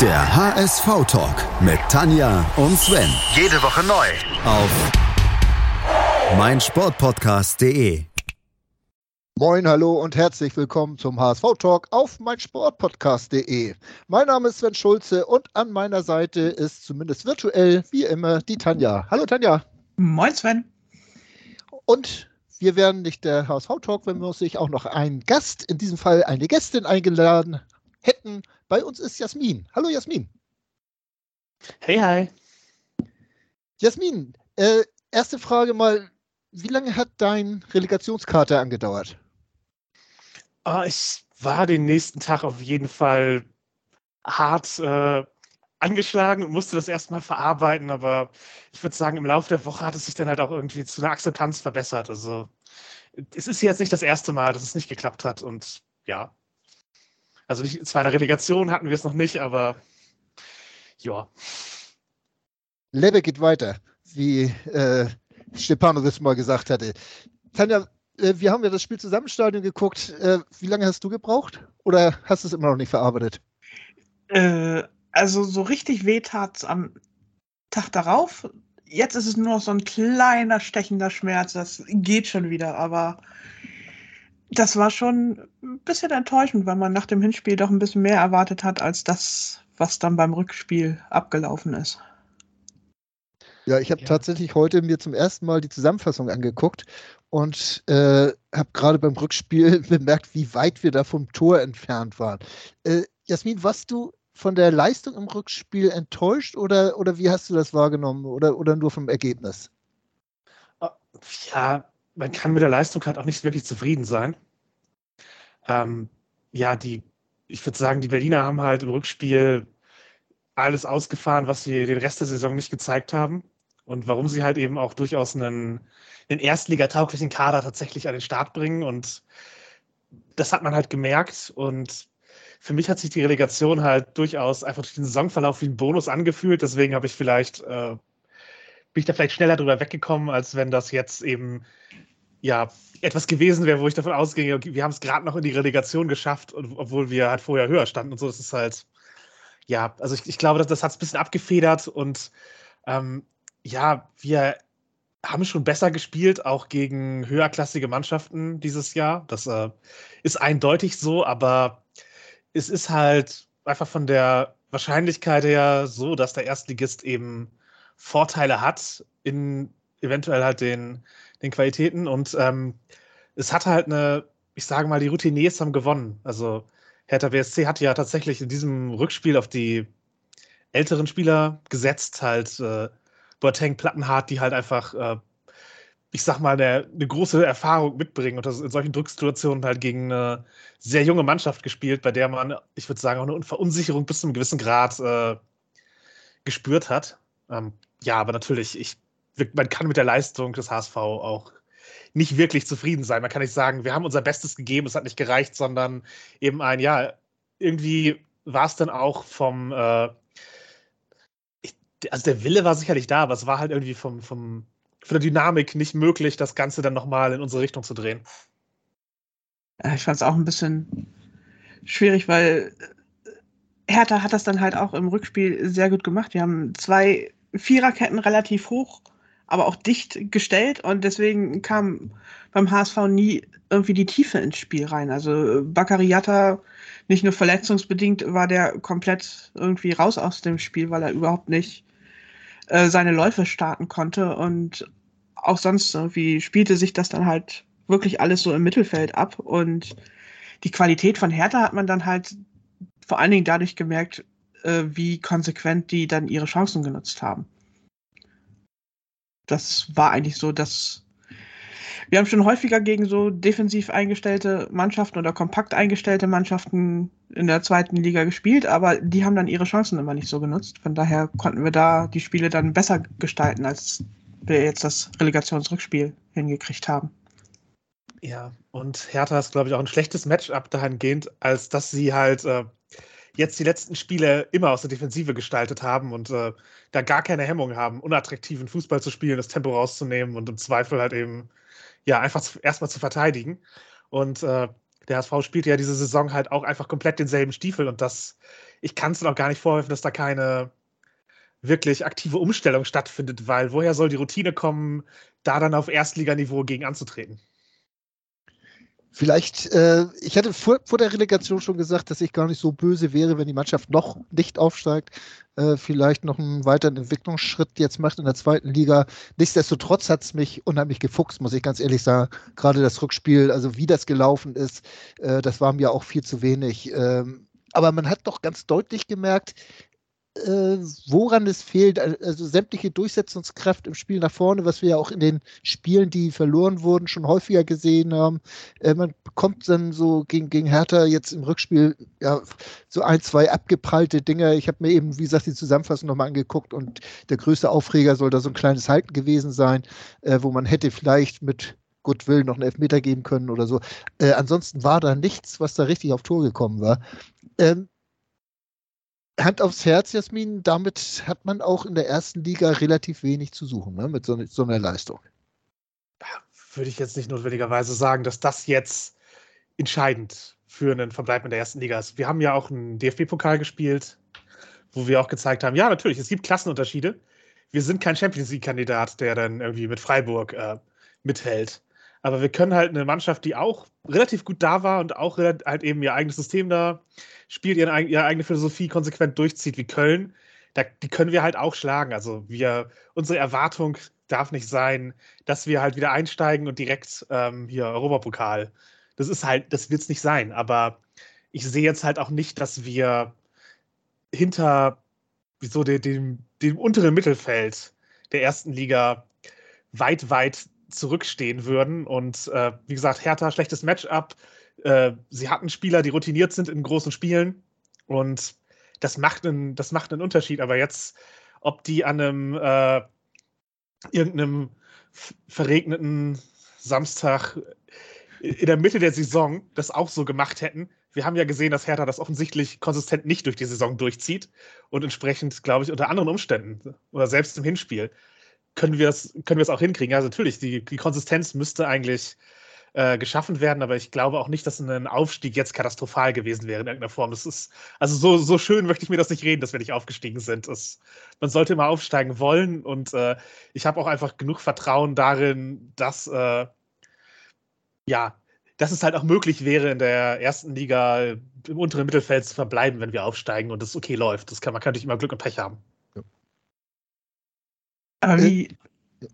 Der HSV-Talk mit Tanja und Sven. Jede Woche neu. Auf meinsportpodcast.de. Moin, hallo und herzlich willkommen zum HSV-Talk auf meinsportpodcast.de. Mein Name ist Sven Schulze und an meiner Seite ist zumindest virtuell, wie immer, die Tanja. Hallo Tanja. Moin Sven. Und wir werden nicht der HSV-Talk, wenn wir uns nicht auch noch einen Gast, in diesem Fall eine Gästin eingeladen hätten. Bei uns ist Jasmin. Hallo Jasmin. Hey, hi. Jasmin, äh, erste Frage mal, wie lange hat dein Relegationskarte angedauert? Oh, ich war den nächsten Tag auf jeden Fall hart äh, angeschlagen und musste das erstmal verarbeiten, aber ich würde sagen, im Laufe der Woche hat es sich dann halt auch irgendwie zu einer Akzeptanz verbessert. Also es ist jetzt nicht das erste Mal, dass es nicht geklappt hat und ja. Also nicht, zwar in der Relegation hatten wir es noch nicht, aber ja. Lebe geht weiter, wie äh, Stepanovic mal gesagt hatte. Tanja, äh, wir haben ja das Spiel zusammen im Stadion geguckt. Äh, wie lange hast du gebraucht? Oder hast du es immer noch nicht verarbeitet? Äh, also so richtig weh tat es am Tag darauf. Jetzt ist es nur noch so ein kleiner stechender Schmerz. Das geht schon wieder, aber das war schon ein bisschen enttäuschend, weil man nach dem Hinspiel doch ein bisschen mehr erwartet hat, als das, was dann beim Rückspiel abgelaufen ist. Ja, ich habe ja. tatsächlich heute mir zum ersten Mal die Zusammenfassung angeguckt und äh, habe gerade beim Rückspiel bemerkt, wie weit wir da vom Tor entfernt waren. Äh, Jasmin, warst du von der Leistung im Rückspiel enttäuscht oder, oder wie hast du das wahrgenommen oder, oder nur vom Ergebnis? Ah, ja, man kann mit der Leistung halt auch nicht wirklich zufrieden sein. Ähm, ja, die, ich würde sagen, die Berliner haben halt im Rückspiel alles ausgefahren, was sie den Rest der Saison nicht gezeigt haben. Und warum sie halt eben auch durchaus einen, einen Erstligatauglichen Kader tatsächlich an den Start bringen. Und das hat man halt gemerkt. Und für mich hat sich die Relegation halt durchaus einfach durch den Saisonverlauf wie ein Bonus angefühlt. Deswegen habe ich vielleicht, äh, bin ich da vielleicht schneller drüber weggekommen, als wenn das jetzt eben ja etwas gewesen wäre, wo ich davon ausgehe, wir haben es gerade noch in die Relegation geschafft, obwohl wir halt vorher höher standen und so. Das ist halt, ja, also ich, ich glaube, das, das hat es ein bisschen abgefedert und ähm, ja, wir haben schon besser gespielt, auch gegen höherklassige Mannschaften dieses Jahr. Das äh, ist eindeutig so, aber es ist halt einfach von der Wahrscheinlichkeit her so, dass der Erstligist eben Vorteile hat in eventuell halt den, den Qualitäten und ähm, es hat halt eine, ich sage mal, die Routiniers haben gewonnen. Also Hertha BSC hat ja tatsächlich in diesem Rückspiel auf die älteren Spieler gesetzt, halt äh, Boateng, Plattenhardt, die halt einfach äh, ich sag mal, eine, eine, große Erfahrung mitbringen und das in solchen Drucksituationen halt gegen eine sehr junge Mannschaft gespielt, bei der man, ich würde sagen, auch eine Verunsicherung bis zu einem gewissen Grad äh, gespürt hat. Ähm, ja, aber natürlich, ich, man kann mit der Leistung des HSV auch nicht wirklich zufrieden sein. Man kann nicht sagen, wir haben unser Bestes gegeben, es hat nicht gereicht, sondern eben ein, ja, irgendwie war es dann auch vom, äh, also der Wille war sicherlich da, aber es war halt irgendwie vom, vom von der Dynamik nicht möglich, das Ganze dann nochmal in unsere Richtung zu drehen. Ich fand es auch ein bisschen schwierig, weil äh, Hertha hat das dann halt auch im Rückspiel sehr gut gemacht. Die haben zwei Viererketten relativ hoch, aber auch dicht gestellt und deswegen kam beim HSV nie irgendwie die Tiefe ins Spiel rein. Also Bakariata, nicht nur verletzungsbedingt, war der komplett irgendwie raus aus dem Spiel, weil er überhaupt nicht äh, seine Läufe starten konnte. Und auch sonst irgendwie spielte sich das dann halt wirklich alles so im Mittelfeld ab. Und die Qualität von Hertha hat man dann halt vor allen Dingen dadurch gemerkt, äh, wie konsequent die dann ihre Chancen genutzt haben. Das war eigentlich so, dass wir haben schon häufiger gegen so defensiv eingestellte Mannschaften oder kompakt eingestellte Mannschaften in der zweiten Liga gespielt, aber die haben dann ihre Chancen immer nicht so genutzt. Von daher konnten wir da die Spiele dann besser gestalten, als wir jetzt das Relegationsrückspiel hingekriegt haben. Ja, und Hertha ist, glaube ich, auch ein schlechtes Matchup dahingehend, als dass sie halt äh, jetzt die letzten Spiele immer aus der Defensive gestaltet haben und äh, da gar keine Hemmung haben, unattraktiven Fußball zu spielen, das Tempo rauszunehmen und im Zweifel halt eben ja, einfach erstmal zu verteidigen. Und äh, Der HSV spielt ja diese Saison halt auch einfach komplett denselben Stiefel und das, ich kann es noch gar nicht vorwerfen, dass da keine wirklich aktive Umstellung stattfindet, weil woher soll die Routine kommen, da dann auf Erstliganiveau gegen anzutreten? Vielleicht, äh, ich hatte vor, vor, der Relegation schon gesagt, dass ich gar nicht so böse wäre, wenn die Mannschaft noch nicht aufsteigt, äh, vielleicht noch einen weiteren Entwicklungsschritt jetzt macht in der zweiten Liga. Nichtsdestotrotz hat es mich unheimlich gefuchst, muss ich ganz ehrlich sagen. Gerade das Rückspiel, also wie das gelaufen ist, äh, das war mir auch viel zu wenig. Ähm, aber man hat doch ganz deutlich gemerkt, äh, woran es fehlt, also sämtliche Durchsetzungskraft im Spiel nach vorne, was wir ja auch in den Spielen, die verloren wurden, schon häufiger gesehen haben. Äh, man bekommt dann so gegen, gegen Hertha jetzt im Rückspiel ja, so ein, zwei abgeprallte Dinge. Ich habe mir eben, wie gesagt, die Zusammenfassung nochmal angeguckt und der größte Aufreger soll da so ein kleines Halten gewesen sein, äh, wo man hätte vielleicht mit Goodwill noch einen Elfmeter geben können oder so. Äh, ansonsten war da nichts, was da richtig auf Tor gekommen war. Ähm, Hand aufs Herz, Jasmin, damit hat man auch in der ersten Liga relativ wenig zu suchen, ne, mit so, so einer Leistung. Würde ich jetzt nicht notwendigerweise sagen, dass das jetzt entscheidend für einen Verbleib in der ersten Liga ist. Wir haben ja auch einen DFB-Pokal gespielt, wo wir auch gezeigt haben, ja, natürlich, es gibt Klassenunterschiede. Wir sind kein Champions League-Kandidat, der dann irgendwie mit Freiburg äh, mithält. Aber wir können halt eine Mannschaft, die auch relativ gut da war und auch halt eben ihr eigenes System da spielt, ihre, ihre eigene Philosophie konsequent durchzieht wie Köln, da, die können wir halt auch schlagen. Also wir, unsere Erwartung darf nicht sein, dass wir halt wieder einsteigen und direkt ähm, hier Europapokal. Das ist halt, das wird es nicht sein. Aber ich sehe jetzt halt auch nicht, dass wir hinter so dem, dem, dem unteren Mittelfeld der ersten Liga weit, weit zurückstehen würden. Und äh, wie gesagt, Hertha, schlechtes Matchup. Äh, sie hatten Spieler, die routiniert sind in großen Spielen. Und das macht einen, das macht einen Unterschied. Aber jetzt, ob die an einem äh, irgendeinem verregneten Samstag in der Mitte der Saison das auch so gemacht hätten. Wir haben ja gesehen, dass Hertha das offensichtlich konsistent nicht durch die Saison durchzieht und entsprechend, glaube ich, unter anderen Umständen oder selbst im Hinspiel können wir es können auch hinkriegen. Also natürlich, die, die Konsistenz müsste eigentlich äh, geschaffen werden, aber ich glaube auch nicht, dass ein Aufstieg jetzt katastrophal gewesen wäre in irgendeiner Form. Das ist, also so, so schön möchte ich mir das nicht reden, dass wir nicht aufgestiegen sind. Das, man sollte immer aufsteigen wollen und äh, ich habe auch einfach genug Vertrauen darin, dass äh, ja, dass es halt auch möglich wäre, in der ersten Liga im unteren Mittelfeld zu verbleiben, wenn wir aufsteigen und es okay läuft. Das kann, man kann natürlich immer Glück und Pech haben. Aber äh, wie,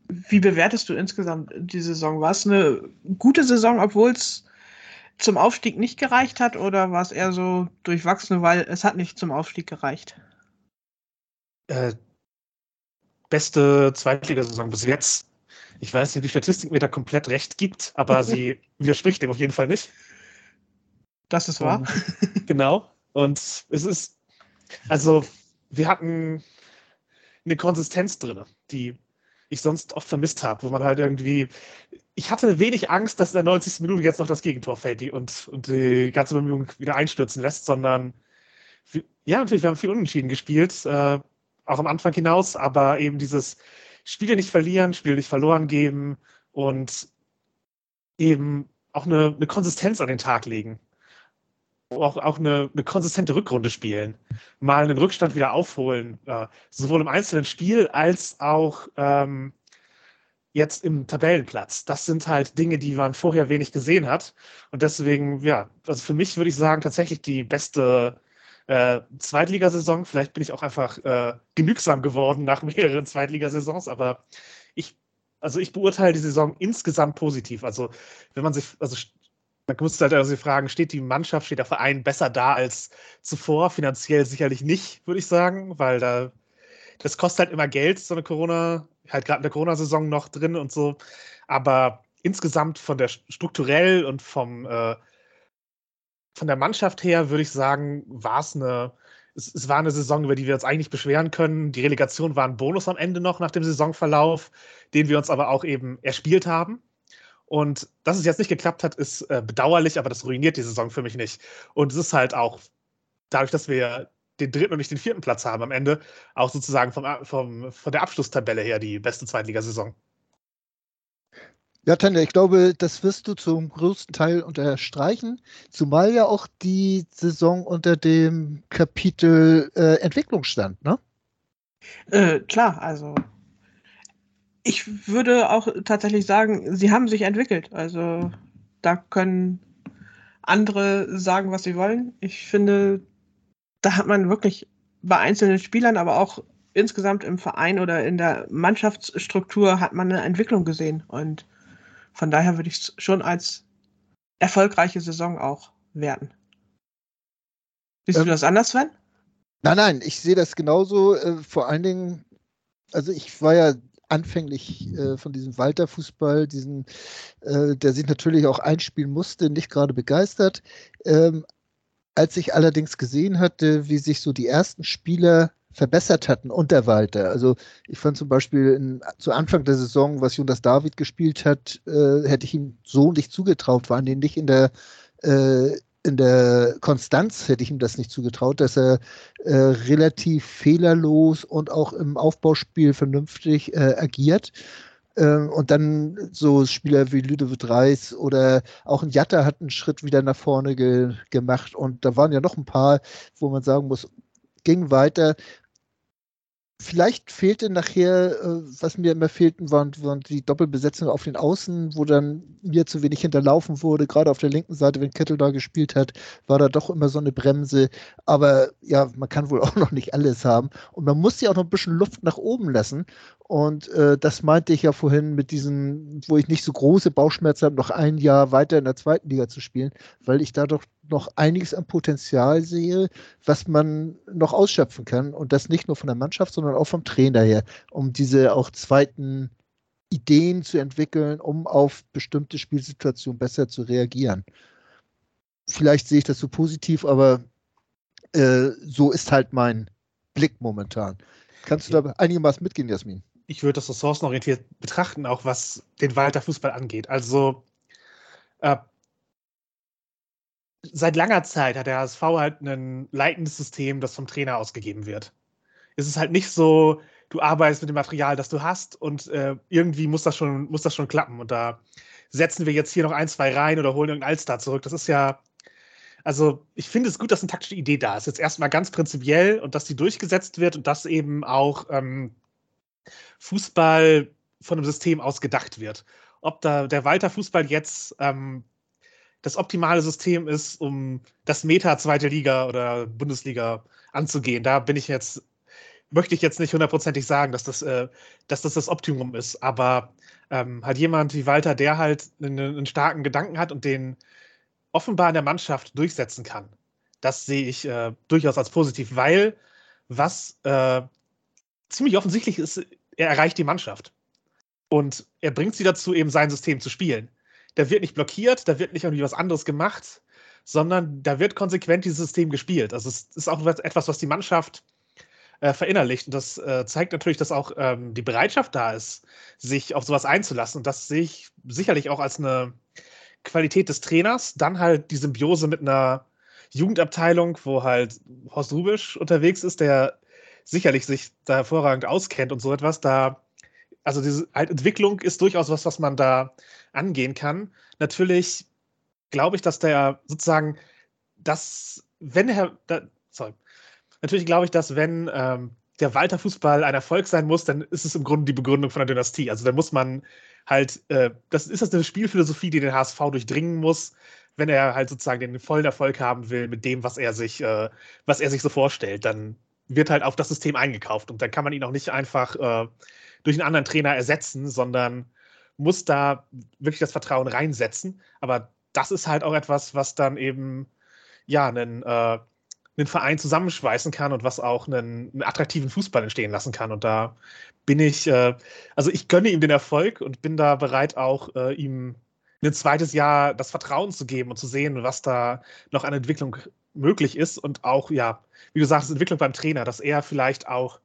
wie bewertest du insgesamt die Saison? War es eine gute Saison, obwohl es zum Aufstieg nicht gereicht hat, oder war es eher so durchwachsen, weil es hat nicht zum Aufstieg gereicht? Äh, beste Zweitligasaison bis jetzt. Ich weiß nicht, die Statistik mir da komplett recht gibt, aber sie widerspricht dem auf jeden Fall nicht. Das ist wahr. Genau. Und es ist, also, wir hatten eine Konsistenz drin, die ich sonst oft vermisst habe, wo man halt irgendwie. Ich hatte wenig Angst, dass in der 90. Minute jetzt noch das Gegentor fällt und, und die ganze Bemühung wieder einstürzen lässt, sondern ja, natürlich, wir haben viel unentschieden gespielt, äh, auch am Anfang hinaus, aber eben dieses Spiele nicht verlieren, Spiele nicht verloren geben und eben auch eine, eine Konsistenz an den Tag legen auch, auch eine, eine konsistente Rückrunde spielen, mal einen Rückstand wieder aufholen, äh, sowohl im einzelnen Spiel als auch ähm, jetzt im Tabellenplatz. Das sind halt Dinge, die man vorher wenig gesehen hat. Und deswegen, ja, also für mich würde ich sagen, tatsächlich die beste äh, Zweitligasaison. Vielleicht bin ich auch einfach äh, genügsam geworden nach mehreren Zweitligasaisons, aber ich, also ich beurteile die Saison insgesamt positiv. Also wenn man sich, also man muss halt also fragen, steht die Mannschaft, steht der Verein besser da als zuvor? Finanziell sicherlich nicht, würde ich sagen, weil da das kostet halt immer Geld, so eine Corona, halt gerade in der Corona-Saison noch drin und so. Aber insgesamt von der strukturell und vom äh, von der Mannschaft her würde ich sagen, war es eine, es, es, war eine Saison, über die wir uns eigentlich beschweren können. Die Relegation war ein Bonus am Ende noch nach dem Saisonverlauf, den wir uns aber auch eben erspielt haben. Und dass es jetzt nicht geklappt hat, ist äh, bedauerlich, aber das ruiniert die Saison für mich nicht. Und es ist halt auch dadurch, dass wir den dritten und nicht den vierten Platz haben am Ende, auch sozusagen vom, vom, von der Abschlusstabelle her die beste Zweitligasaison. Ja, Tanja, ich glaube, das wirst du zum größten Teil unterstreichen, zumal ja auch die Saison unter dem Kapitel äh, Entwicklung stand, ne? Äh, klar, also ich würde auch tatsächlich sagen, sie haben sich entwickelt. Also da können andere sagen, was sie wollen. Ich finde, da hat man wirklich bei einzelnen Spielern, aber auch insgesamt im Verein oder in der Mannschaftsstruktur hat man eine Entwicklung gesehen. Und von daher würde ich es schon als erfolgreiche Saison auch werten. Siehst ähm, du das anders, Sven? Nein, nein, ich sehe das genauso. Äh, vor allen Dingen, also ich war ja anfänglich äh, von diesem Walter-Fußball, diesen, äh, der sich natürlich auch einspielen musste, nicht gerade begeistert. Ähm, als ich allerdings gesehen hatte, wie sich so die ersten Spieler verbessert hatten unter Walter. Also ich fand zum Beispiel in, zu Anfang der Saison, was Jonas David gespielt hat, äh, hätte ich ihm so nicht zugetraut, vor allem nicht in der äh, in der Konstanz hätte ich ihm das nicht zugetraut, dass er äh, relativ fehlerlos und auch im Aufbauspiel vernünftig äh, agiert. Ähm, und dann so Spieler wie Ludovic Reis oder auch ein Jatta hat einen Schritt wieder nach vorne ge gemacht. Und da waren ja noch ein paar, wo man sagen muss, ging weiter vielleicht fehlte nachher, äh, was mir immer fehlten, waren, waren, die Doppelbesetzung auf den Außen, wo dann mir zu wenig hinterlaufen wurde. Gerade auf der linken Seite, wenn Kettel da gespielt hat, war da doch immer so eine Bremse. Aber ja, man kann wohl auch noch nicht alles haben. Und man muss ja auch noch ein bisschen Luft nach oben lassen. Und äh, das meinte ich ja vorhin mit diesen, wo ich nicht so große Bauchschmerzen habe, noch ein Jahr weiter in der zweiten Liga zu spielen, weil ich da doch noch einiges an Potenzial sehe, was man noch ausschöpfen kann. Und das nicht nur von der Mannschaft, sondern auch vom Trainer her, um diese auch zweiten Ideen zu entwickeln, um auf bestimmte Spielsituationen besser zu reagieren. Vielleicht sehe ich das so positiv, aber äh, so ist halt mein Blick momentan. Kannst du da einigermaßen mitgehen, Jasmin? Ich würde das ressourcenorientiert betrachten, auch was den Walter Fußball angeht. Also äh, seit langer Zeit hat der HSV halt ein leitendes System, das vom Trainer ausgegeben wird. Es ist halt nicht so, du arbeitest mit dem Material, das du hast und äh, irgendwie muss das, schon, muss das schon klappen. Und da setzen wir jetzt hier noch ein, zwei rein oder holen irgendeinen Allstar zurück. Das ist ja, also ich finde es gut, dass eine taktische Idee da ist. Jetzt erstmal ganz prinzipiell und dass die durchgesetzt wird und dass eben auch ähm, Fußball von einem System aus gedacht wird. Ob da der Walter Fußball jetzt ähm, das optimale System ist, um das Meta zweite Liga oder Bundesliga anzugehen. Da bin ich jetzt, möchte ich jetzt nicht hundertprozentig sagen, dass das, äh, dass das das Optimum ist, aber ähm, halt jemand wie Walter, der halt einen, einen, starken Gedanken hat und den offenbar in der Mannschaft durchsetzen kann. Das sehe ich äh, durchaus als positiv, weil was äh, ziemlich offensichtlich ist, er erreicht die Mannschaft. Und er bringt sie dazu, eben sein System zu spielen da wird nicht blockiert, da wird nicht irgendwie was anderes gemacht, sondern da wird konsequent dieses System gespielt. Also es ist auch etwas, was die Mannschaft äh, verinnerlicht. Und das äh, zeigt natürlich, dass auch ähm, die Bereitschaft da ist, sich auf sowas einzulassen. Und das sehe ich sicherlich auch als eine Qualität des Trainers. Dann halt die Symbiose mit einer Jugendabteilung, wo halt Horst Rubisch unterwegs ist, der sicherlich sich da hervorragend auskennt und so etwas. Da also diese halt Entwicklung ist durchaus was, was man da angehen kann. Natürlich glaube ich, dass der sozusagen das, wenn Herr, da, sorry, natürlich glaube ich, dass wenn ähm, der Walter Fußball ein Erfolg sein muss, dann ist es im Grunde die Begründung von der Dynastie. Also da muss man halt, äh, das ist das eine Spielphilosophie, die den HSV durchdringen muss, wenn er halt sozusagen den vollen Erfolg haben will mit dem, was er sich, äh, was er sich so vorstellt. Dann wird halt auf das System eingekauft und dann kann man ihn auch nicht einfach äh, durch einen anderen Trainer ersetzen, sondern muss da wirklich das Vertrauen reinsetzen. Aber das ist halt auch etwas, was dann eben ja einen, äh, einen Verein zusammenschweißen kann und was auch einen, einen, attraktiven Fußball entstehen lassen kann. Und da bin ich, äh, also ich gönne ihm den Erfolg und bin da bereit, auch äh, ihm ein zweites Jahr das Vertrauen zu geben und zu sehen, was da noch an Entwicklung möglich ist und auch, ja, wie du sagst, Entwicklung beim Trainer, dass er vielleicht auch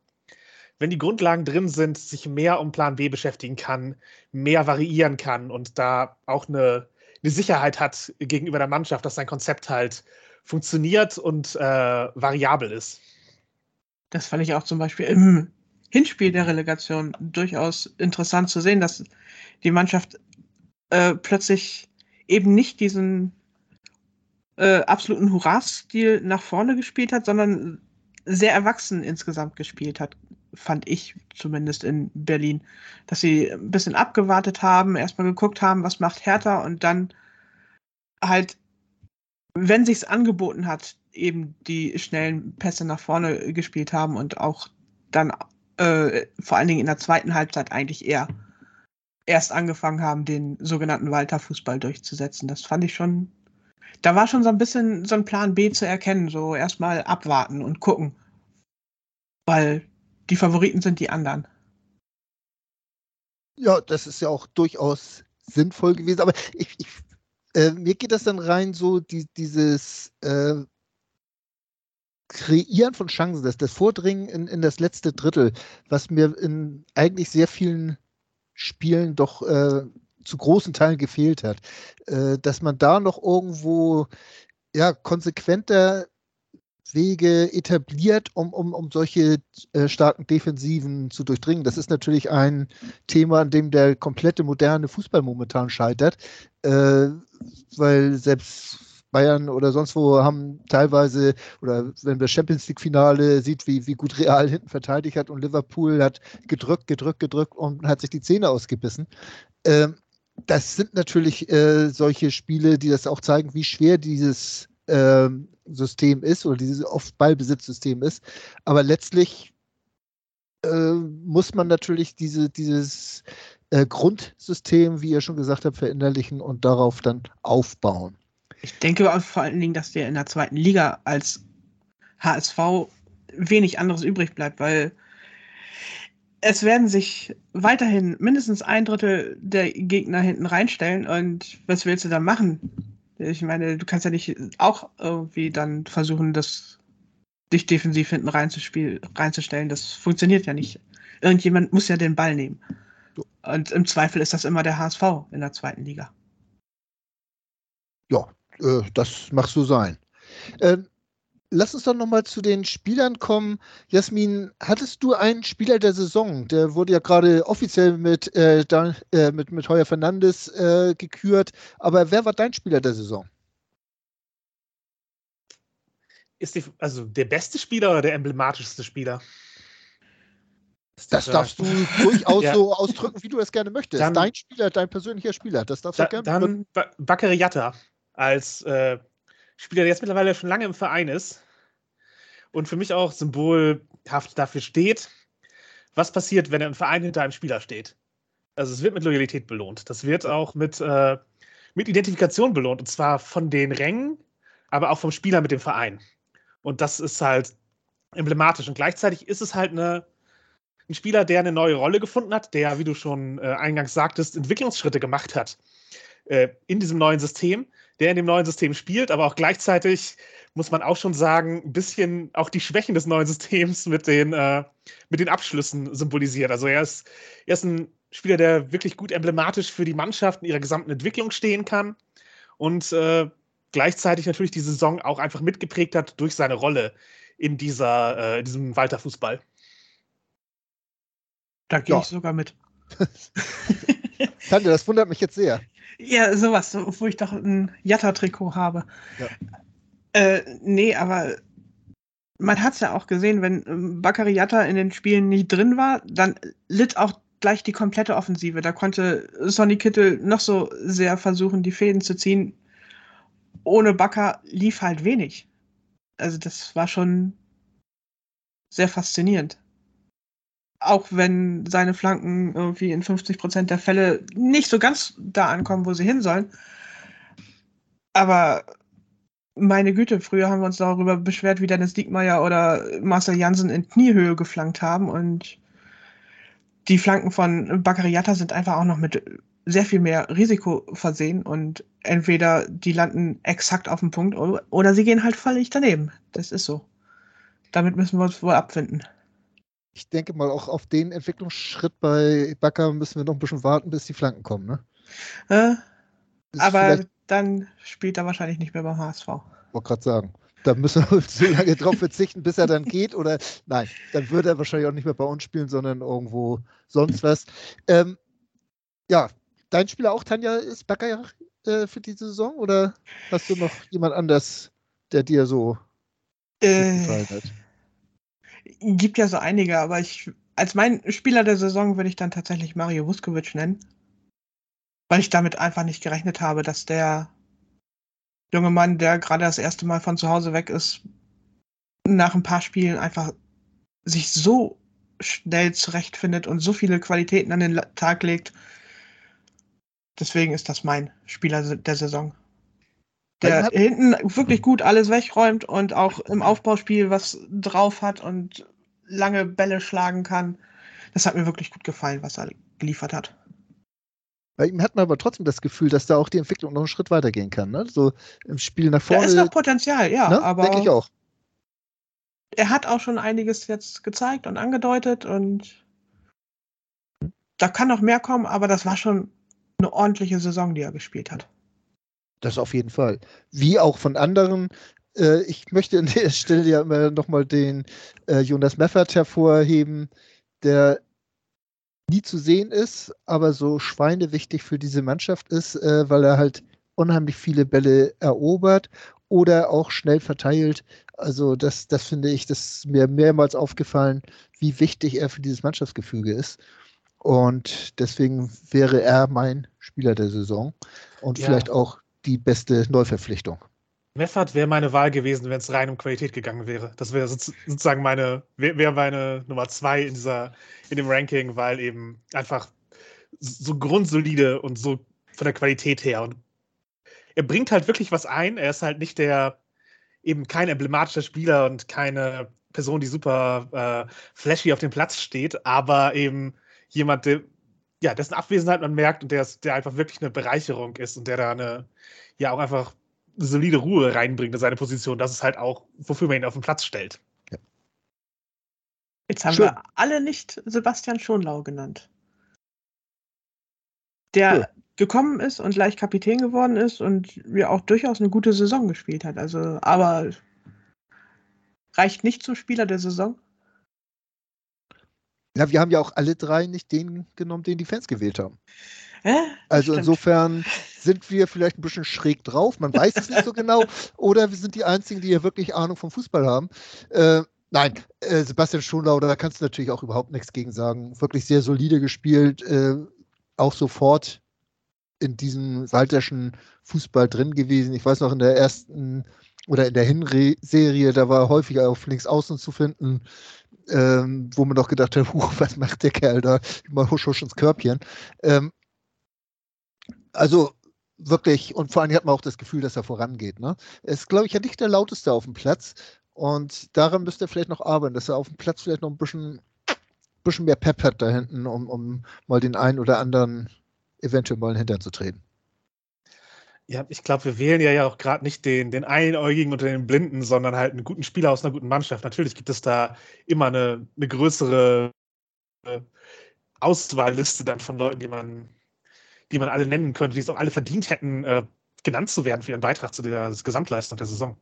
wenn die Grundlagen drin sind, sich mehr um Plan B beschäftigen kann, mehr variieren kann und da auch eine, eine Sicherheit hat gegenüber der Mannschaft, dass sein Konzept halt funktioniert und äh, variabel ist. Das fand ich auch zum Beispiel im Hinspiel der Relegation durchaus interessant zu sehen, dass die Mannschaft äh, plötzlich eben nicht diesen äh, absoluten Hurra-Stil nach vorne gespielt hat, sondern sehr erwachsen insgesamt gespielt hat, fand ich zumindest in Berlin. Dass sie ein bisschen abgewartet haben, erstmal geguckt haben, was macht Hertha und dann halt, wenn sich's angeboten hat, eben die schnellen Pässe nach vorne gespielt haben und auch dann äh, vor allen Dingen in der zweiten Halbzeit eigentlich eher erst angefangen haben, den sogenannten Walter-Fußball durchzusetzen. Das fand ich schon, da war schon so ein bisschen so ein Plan B zu erkennen, so erstmal abwarten und gucken. Weil die Favoriten sind die anderen. Ja, das ist ja auch durchaus sinnvoll gewesen, aber ich, ich äh, mir geht das dann rein so, die, dieses äh, Kreieren von Chancen, das, das Vordringen in, in das letzte Drittel, was mir in eigentlich sehr vielen Spielen doch äh, zu großen Teilen gefehlt hat. Äh, dass man da noch irgendwo ja, konsequenter Wege etabliert, um, um, um solche äh, starken Defensiven zu durchdringen. Das ist natürlich ein Thema, an dem der komplette moderne Fußball momentan scheitert, äh, weil selbst Bayern oder sonst wo haben teilweise, oder wenn wir Champions League-Finale sieht, wie, wie gut Real hinten verteidigt hat und Liverpool hat gedrückt, gedrückt, gedrückt und hat sich die Zähne ausgebissen. Ähm, das sind natürlich äh, solche Spiele, die das auch zeigen, wie schwer dieses ähm, System ist oder dieses oft Ballbesitzsystem ist. Aber letztlich äh, muss man natürlich diese, dieses äh, Grundsystem, wie ihr schon gesagt habt, verinnerlichen und darauf dann aufbauen. Ich denke vor allen Dingen, dass dir in der zweiten Liga als HSV wenig anderes übrig bleibt, weil es werden sich weiterhin mindestens ein Drittel der Gegner hinten reinstellen und was willst du dann machen? Ich meine, du kannst ja nicht auch irgendwie dann versuchen, das dich defensiv hinten reinzustellen. Das funktioniert ja nicht. Irgendjemand muss ja den Ball nehmen. Und im Zweifel ist das immer der HSV in der zweiten Liga. Ja, äh, das mag so sein. Ähm, lass uns doch nochmal zu den Spielern kommen. Jasmin, hattest du einen Spieler der Saison? Der wurde ja gerade offiziell mit, äh, da, äh, mit, mit Heuer Fernandes äh, gekürt. Aber wer war dein Spieler der Saison? Ist die, also der beste Spieler oder der emblematischste Spieler? Das darfst du durchaus ja. so ausdrücken, wie du es gerne möchtest. Dann, dein Spieler, dein persönlicher Spieler, das darfst da, du gerne. Dann Bakary Yatta als äh, Spieler, der jetzt mittlerweile schon lange im Verein ist und für mich auch symbolhaft dafür steht, was passiert, wenn ein Verein hinter einem Spieler steht. Also es wird mit Loyalität belohnt. Das wird auch mit, äh, mit Identifikation belohnt. Und zwar von den Rängen, aber auch vom Spieler mit dem Verein. Und das ist halt emblematisch. Und gleichzeitig ist es halt eine, ein Spieler, der eine neue Rolle gefunden hat, der, wie du schon äh, eingangs sagtest, Entwicklungsschritte gemacht hat äh, in diesem neuen System, der in dem neuen System spielt, aber auch gleichzeitig muss man auch schon sagen, ein bisschen auch die Schwächen des neuen Systems mit den, äh, mit den Abschlüssen symbolisiert. Also er ist, er ist ein Spieler, der wirklich gut emblematisch für die Mannschaft in ihrer gesamten Entwicklung stehen kann und äh, gleichzeitig natürlich die Saison auch einfach mitgeprägt hat durch seine Rolle in dieser, äh, diesem Walter-Fußball. Da gehe ja. ich sogar mit. Tante, das wundert mich jetzt sehr. Ja, sowas, wo ich doch ein Jatta-Trikot habe. Ja. Äh, nee, aber man hat es ja auch gesehen, wenn ähm, Bakary Jatta in den Spielen nicht drin war, dann litt auch gleich die komplette Offensive. Da konnte Sonny Kittel noch so sehr versuchen, die Fäden zu ziehen. Ohne Bakker lief halt wenig. Also das war schon sehr faszinierend auch wenn seine Flanken irgendwie in 50 Prozent der Fälle nicht so ganz da ankommen, wo sie hin sollen. Aber meine Güte, früher haben wir uns darüber beschwert, wie Dennis Diekmeyer oder Marcel Jansen in Kniehöhe geflankt haben. Und die Flanken von Bakariata sind einfach auch noch mit sehr viel mehr Risiko versehen. Und entweder die landen exakt auf dem Punkt oder sie gehen halt völlig daneben. Das ist so. Damit müssen wir uns wohl abfinden ich denke mal, auch auf den Entwicklungsschritt bei Bakker müssen wir noch ein bisschen warten, bis die Flanken kommen, ne? Äh, aber dann spielt er wahrscheinlich nicht mehr beim HSV. Wollte gerade sagen. Da müssen wir so lange drauf verzichten, bis er dann geht. Oder nein, dann würde er wahrscheinlich auch nicht mehr bei uns spielen, sondern irgendwo sonst was. Ähm, ja, dein Spieler auch, Tanja, ist Bakker äh, für diese Saison? Oder hast du noch jemand anders, der dir so äh, gefallen hat? Gibt ja so einige, aber ich, als mein Spieler der Saison würde ich dann tatsächlich Mario Vuskovic nennen. Weil ich damit einfach nicht gerechnet habe, dass der junge Mann, der gerade das erste Mal von zu Hause weg ist, nach ein paar Spielen einfach sich so schnell zurechtfindet und so viele Qualitäten an den Tag legt. Deswegen ist das mein Spieler der Saison. Der hinten wirklich gut alles wegräumt und auch im Aufbauspiel was drauf hat und lange Bälle schlagen kann. Das hat mir wirklich gut gefallen, was er geliefert hat. Bei ihm hat man aber trotzdem das Gefühl, dass da auch die Entwicklung noch einen Schritt weitergehen kann. Ne? So im Spiel nach vorne. Da ist noch Potenzial, ja. Ne? Aber Denke ich auch. Er hat auch schon einiges jetzt gezeigt und angedeutet und da kann noch mehr kommen, aber das war schon eine ordentliche Saison, die er gespielt hat. Das auf jeden Fall. Wie auch von anderen. Äh, ich möchte an der Stelle ja immer nochmal den äh, Jonas Meffert hervorheben, der nie zu sehen ist, aber so schweinewichtig für diese Mannschaft ist, äh, weil er halt unheimlich viele Bälle erobert oder auch schnell verteilt. Also das, das finde ich, das ist mir mehrmals aufgefallen, wie wichtig er für dieses Mannschaftsgefüge ist. Und deswegen wäre er mein Spieler der Saison und ja. vielleicht auch die beste Neuverpflichtung. Meffert wäre meine Wahl gewesen, wenn es rein um Qualität gegangen wäre. Das wäre sozusagen meine, wäre meine Nummer zwei in dieser, in dem Ranking, weil eben einfach so grundsolide und so von der Qualität her. Und er bringt halt wirklich was ein. Er ist halt nicht der, eben kein emblematischer Spieler und keine Person, die super äh, flashy auf dem Platz steht, aber eben jemand, der, ja, dessen Abwesenheit man merkt und der, der einfach wirklich eine Bereicherung ist und der da eine, ja, auch einfach solide Ruhe reinbringt in seine Position. Das ist halt auch, wofür man ihn auf den Platz stellt. Ja. Jetzt haben Schön. wir alle nicht Sebastian Schonlau genannt. Der ja. gekommen ist und gleich Kapitän geworden ist und ja auch durchaus eine gute Saison gespielt hat. Also, aber reicht nicht zum Spieler der Saison? Ja, wir haben ja auch alle drei nicht den genommen, den die Fans gewählt haben. Also Stimmt. insofern sind wir vielleicht ein bisschen schräg drauf, man weiß es nicht so genau, oder wir sind die Einzigen, die ja wirklich Ahnung vom Fußball haben. Äh, nein, äh, Sebastian Schonlau, da kannst du natürlich auch überhaupt nichts gegen sagen. Wirklich sehr solide gespielt, äh, auch sofort in diesem Walterschen Fußball drin gewesen. Ich weiß noch, in der ersten oder in der Hinserie, da war er häufig auf links außen zu finden, ähm, wo man doch gedacht hat, huch, was macht der Kerl da? Immer husch, husch ins Körbchen. Ähm, also wirklich, und vor allem hat man auch das Gefühl, dass er vorangeht. Ne? Er ist, glaube ich, ja nicht der lauteste auf dem Platz. Und daran müsste er vielleicht noch arbeiten, dass er auf dem Platz vielleicht noch ein bisschen, bisschen mehr Pep hat da hinten, um, um mal den einen oder anderen eventuell mal in den Hintern zu treten. Ja, ich glaube, wir wählen ja, auch gerade nicht den, den Einäugigen oder den Blinden, sondern halt einen guten Spieler aus einer guten Mannschaft. Natürlich gibt es da immer eine, eine größere äh, Auswahlliste dann von Leuten, die man, die man alle nennen könnte, die es auch alle verdient hätten, äh, genannt zu werden für ihren Beitrag zu der Gesamtleistung der Saison.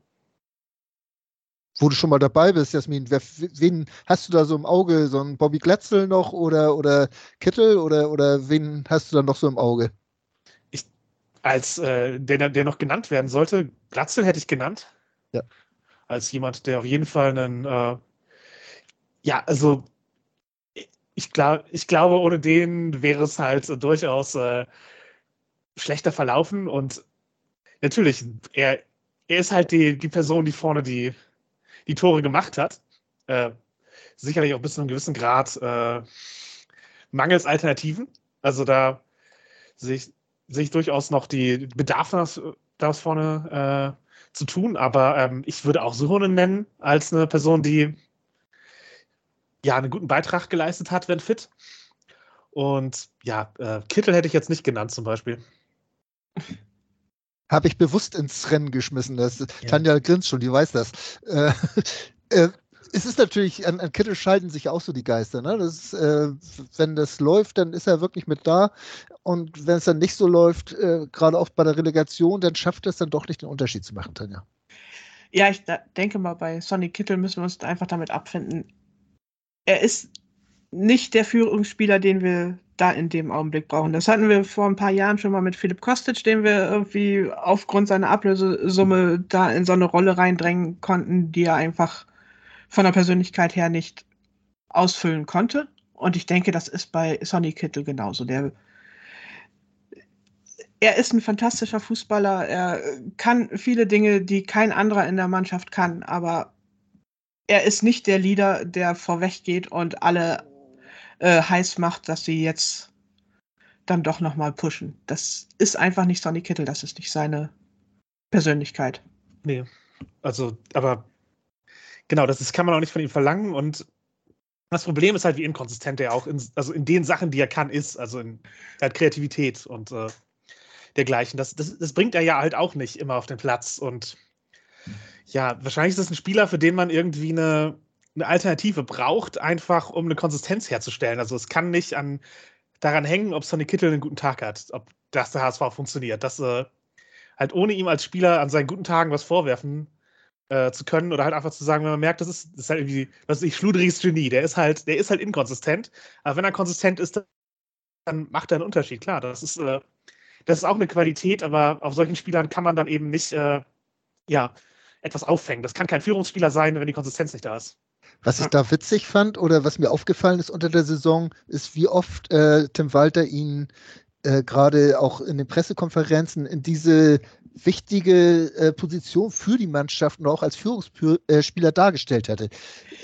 Wo du schon mal dabei bist, Jasmin, wer, wen hast du da so im Auge? So ein Bobby Glatzel noch oder, oder Kittel oder, oder wen hast du da noch so im Auge? Als äh, der, der noch genannt werden sollte, Glatzel hätte ich genannt. Ja. Als jemand, der auf jeden Fall einen, äh, ja, also ich, glaub, ich glaube, ohne den wäre es halt durchaus äh, schlechter verlaufen. Und natürlich, er, er ist halt die, die Person, die vorne die, die Tore gemacht hat. Äh, sicherlich auch bis zu einem gewissen Grad äh, mangels Alternativen. Also da sehe ich, sehe ich durchaus noch die Bedarf, das, das vorne äh, zu tun. Aber ähm, ich würde auch Suhonen nennen als eine Person, die ja einen guten Beitrag geleistet hat, wenn fit. Und ja, äh, Kittel hätte ich jetzt nicht genannt zum Beispiel. Habe ich bewusst ins Rennen geschmissen. Das, ja. Tanja grinst schon, die weiß das. Äh, äh, es ist natürlich, an, an, Kittel scheiden sich auch so die Geister. Ne? Das, äh, wenn das läuft, dann ist er wirklich mit da. Und wenn es dann nicht so läuft, äh, gerade auch bei der Relegation, dann schafft es dann doch nicht den Unterschied zu machen, Tanja. Ja, ich denke mal, bei Sonny Kittel müssen wir uns einfach damit abfinden er ist nicht der Führungsspieler, den wir da in dem Augenblick brauchen. Das hatten wir vor ein paar Jahren schon mal mit Philipp Kostic, den wir irgendwie aufgrund seiner Ablösesumme da in so eine Rolle reindrängen konnten, die er einfach von der Persönlichkeit her nicht ausfüllen konnte. Und ich denke, das ist bei Sonny Kittel genauso. Der, er ist ein fantastischer Fußballer. Er kann viele Dinge, die kein anderer in der Mannschaft kann. Aber er ist nicht der Leader, der vorweg geht und alle äh, heiß macht, dass sie jetzt dann doch nochmal pushen. Das ist einfach nicht Sonny Kittel, das ist nicht seine Persönlichkeit. Nee, also, aber genau, das ist, kann man auch nicht von ihm verlangen und das Problem ist halt, wie inkonsistent er auch in, also in den Sachen, die er kann, ist. Also in er hat Kreativität und äh, dergleichen. Das, das, das bringt er ja halt auch nicht immer auf den Platz. Und ja, wahrscheinlich ist das ein Spieler, für den man irgendwie eine, eine Alternative braucht, einfach um eine Konsistenz herzustellen. Also es kann nicht an, daran hängen, ob Sonny Kittel einen guten Tag hat, ob das der HSV funktioniert. Dass äh, halt ohne ihm als Spieler an seinen guten Tagen was vorwerfen äh, zu können oder halt einfach zu sagen, wenn man merkt, das ist, das ist halt irgendwie, was ist ich, schludriges Genie, der ist halt, der ist halt inkonsistent, aber wenn er konsistent ist, dann macht er einen Unterschied, klar, das ist, äh, das ist auch eine Qualität, aber auf solchen Spielern kann man dann eben nicht, äh, ja, etwas auffängen. Das kann kein Führungsspieler sein, wenn die Konsistenz nicht da ist. Was ich da witzig fand oder was mir aufgefallen ist unter der Saison, ist, wie oft äh, Tim Walter ihn äh, gerade auch in den Pressekonferenzen in diese wichtige äh, Position für die Mannschaft und auch als Führungsspieler dargestellt hatte.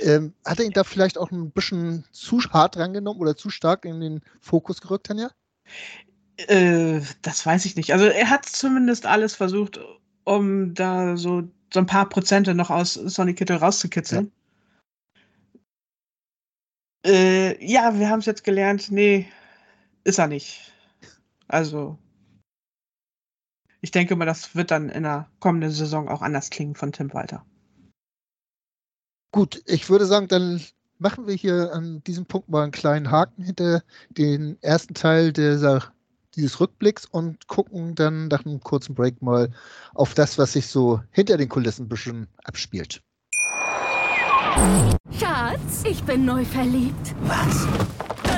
Ähm, hat er ihn da vielleicht auch ein bisschen zu hart rangenommen oder zu stark in den Fokus gerückt, Tanja? Äh, das weiß ich nicht. Also er hat zumindest alles versucht, um da so, so ein paar Prozente noch aus Sonny Kittel rauszukitzeln. Ja, äh, ja wir haben es jetzt gelernt. Nee, ist er nicht. Also, ich denke mal, das wird dann in der kommenden Saison auch anders klingen von Tim Walter. Gut, ich würde sagen, dann machen wir hier an diesem Punkt mal einen kleinen Haken hinter den ersten Teil dieser, dieses Rückblicks und gucken dann nach einem kurzen Break mal auf das, was sich so hinter den Kulissen ein bisschen abspielt. Schatz, ich bin neu verliebt. Was?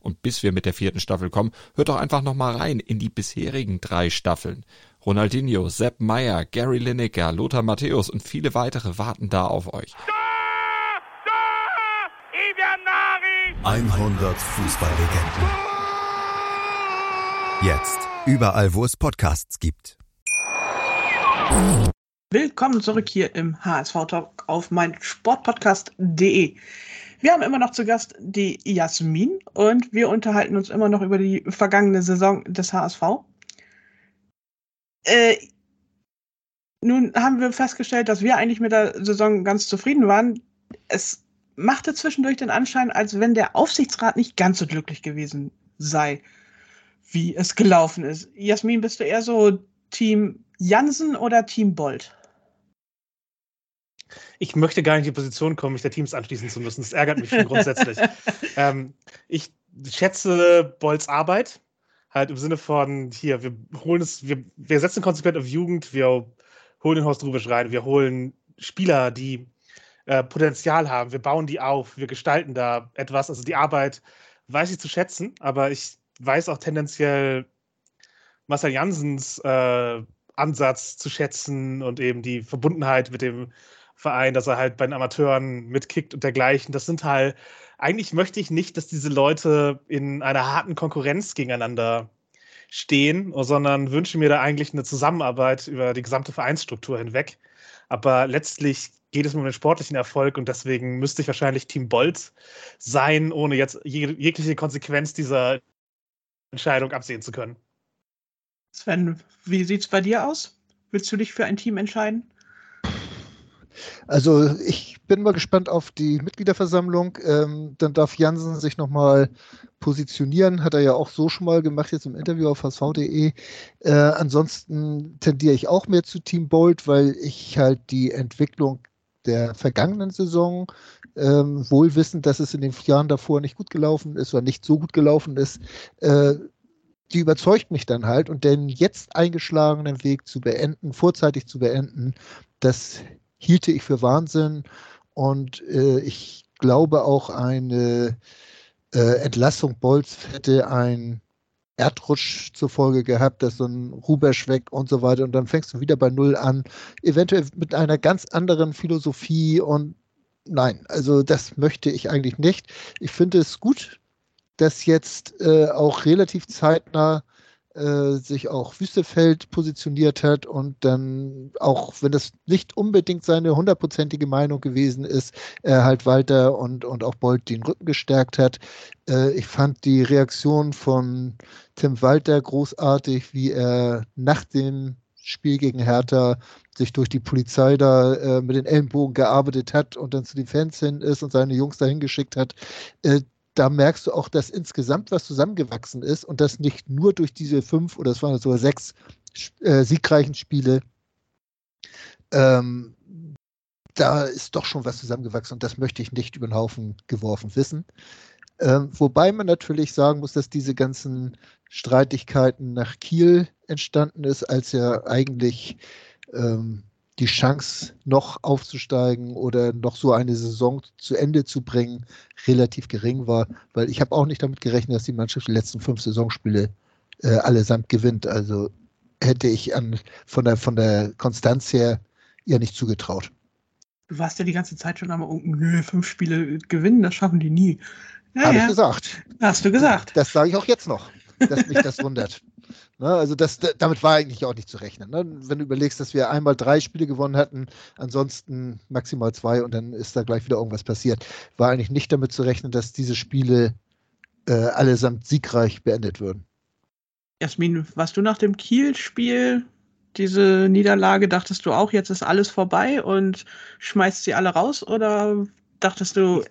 Und bis wir mit der vierten Staffel kommen, hört doch einfach nochmal rein in die bisherigen drei Staffeln. Ronaldinho, Sepp Meyer, Gary Lineker, Lothar Matthäus und viele weitere warten da auf euch. 100 Fußballlegenden. Jetzt überall, wo es Podcasts gibt. Willkommen zurück hier im HSV Talk auf mein Sportpodcast.de. Wir haben immer noch zu Gast die Jasmin und wir unterhalten uns immer noch über die vergangene Saison des HSV. Äh, nun haben wir festgestellt, dass wir eigentlich mit der Saison ganz zufrieden waren. Es machte zwischendurch den Anschein, als wenn der Aufsichtsrat nicht ganz so glücklich gewesen sei, wie es gelaufen ist. Jasmin, bist du eher so Team Jansen oder Team Bolt? Ich möchte gar nicht in die Position kommen, mich der Teams anschließen zu müssen. Das ärgert mich schon grundsätzlich. ähm, ich schätze Bolls Arbeit. Halt im Sinne von, hier, wir holen es, wir, wir setzen konsequent auf Jugend, wir holen den Horst Rubisch rein, wir holen Spieler, die äh, Potenzial haben, wir bauen die auf, wir gestalten da etwas. Also die Arbeit weiß ich zu schätzen, aber ich weiß auch tendenziell Marcel Jansens äh, Ansatz zu schätzen und eben die Verbundenheit mit dem Verein, dass er halt bei den Amateuren mitkickt und dergleichen. Das sind halt, eigentlich möchte ich nicht, dass diese Leute in einer harten Konkurrenz gegeneinander stehen, sondern wünsche mir da eigentlich eine Zusammenarbeit über die gesamte Vereinsstruktur hinweg. Aber letztlich geht es um den sportlichen Erfolg und deswegen müsste ich wahrscheinlich Team Bolt sein, ohne jetzt jeg jegliche Konsequenz dieser Entscheidung absehen zu können. Sven, wie sieht es bei dir aus? Willst du dich für ein Team entscheiden? Also ich bin mal gespannt auf die Mitgliederversammlung. Ähm, dann darf Jansen sich nochmal positionieren. Hat er ja auch so schon mal gemacht, jetzt im Interview auf hsv.de. Äh, ansonsten tendiere ich auch mehr zu Team Bold, weil ich halt die Entwicklung der vergangenen Saison, ähm, wohl wissend, dass es in den Jahren davor nicht gut gelaufen ist oder nicht so gut gelaufen ist, äh, die überzeugt mich dann halt und den jetzt eingeschlagenen Weg zu beenden, vorzeitig zu beenden, das hielte ich für Wahnsinn. Und äh, ich glaube auch eine äh, Entlassung Bolz hätte ein Erdrutsch zur Folge gehabt, dass so ein Rubesch weg und so weiter. Und dann fängst du wieder bei Null an, eventuell mit einer ganz anderen Philosophie. Und nein, also das möchte ich eigentlich nicht. Ich finde es gut, dass jetzt äh, auch relativ zeitnah äh, sich auch Wüstefeld positioniert hat und dann auch, wenn das nicht unbedingt seine hundertprozentige Meinung gewesen ist, er halt Walter und, und auch Bolt den Rücken gestärkt hat. Äh, ich fand die Reaktion von Tim Walter großartig, wie er nach dem Spiel gegen Hertha sich durch die Polizei da äh, mit den Ellenbogen gearbeitet hat und dann zu den Fans hin ist und seine Jungs dahin geschickt hat. Äh, da merkst du auch, dass insgesamt was zusammengewachsen ist und das nicht nur durch diese fünf oder es waren sogar sechs äh, siegreichen Spiele. Ähm, da ist doch schon was zusammengewachsen und das möchte ich nicht über den Haufen geworfen wissen. Ähm, wobei man natürlich sagen muss, dass diese ganzen Streitigkeiten nach Kiel entstanden ist, als ja eigentlich ähm, die Chance, noch aufzusteigen oder noch so eine Saison zu Ende zu bringen, relativ gering war, weil ich habe auch nicht damit gerechnet, dass die Mannschaft die letzten fünf Saisonspiele äh, allesamt gewinnt. Also hätte ich an, von, der, von der Konstanz her ihr nicht zugetraut. Du warst ja die ganze Zeit schon am nö, fünf Spiele gewinnen, das schaffen die nie. Ja, Habe ich gesagt. Hast du gesagt. Das sage ich auch jetzt noch, dass mich das wundert. Ne, also das, damit war eigentlich auch nicht zu rechnen. Ne? Wenn du überlegst, dass wir einmal drei Spiele gewonnen hatten, ansonsten maximal zwei und dann ist da gleich wieder irgendwas passiert, war eigentlich nicht damit zu rechnen, dass diese Spiele äh, allesamt siegreich beendet würden. Jasmin, warst du nach dem Kiel-Spiel diese Niederlage, dachtest du auch, jetzt ist alles vorbei und schmeißt sie alle raus oder dachtest du,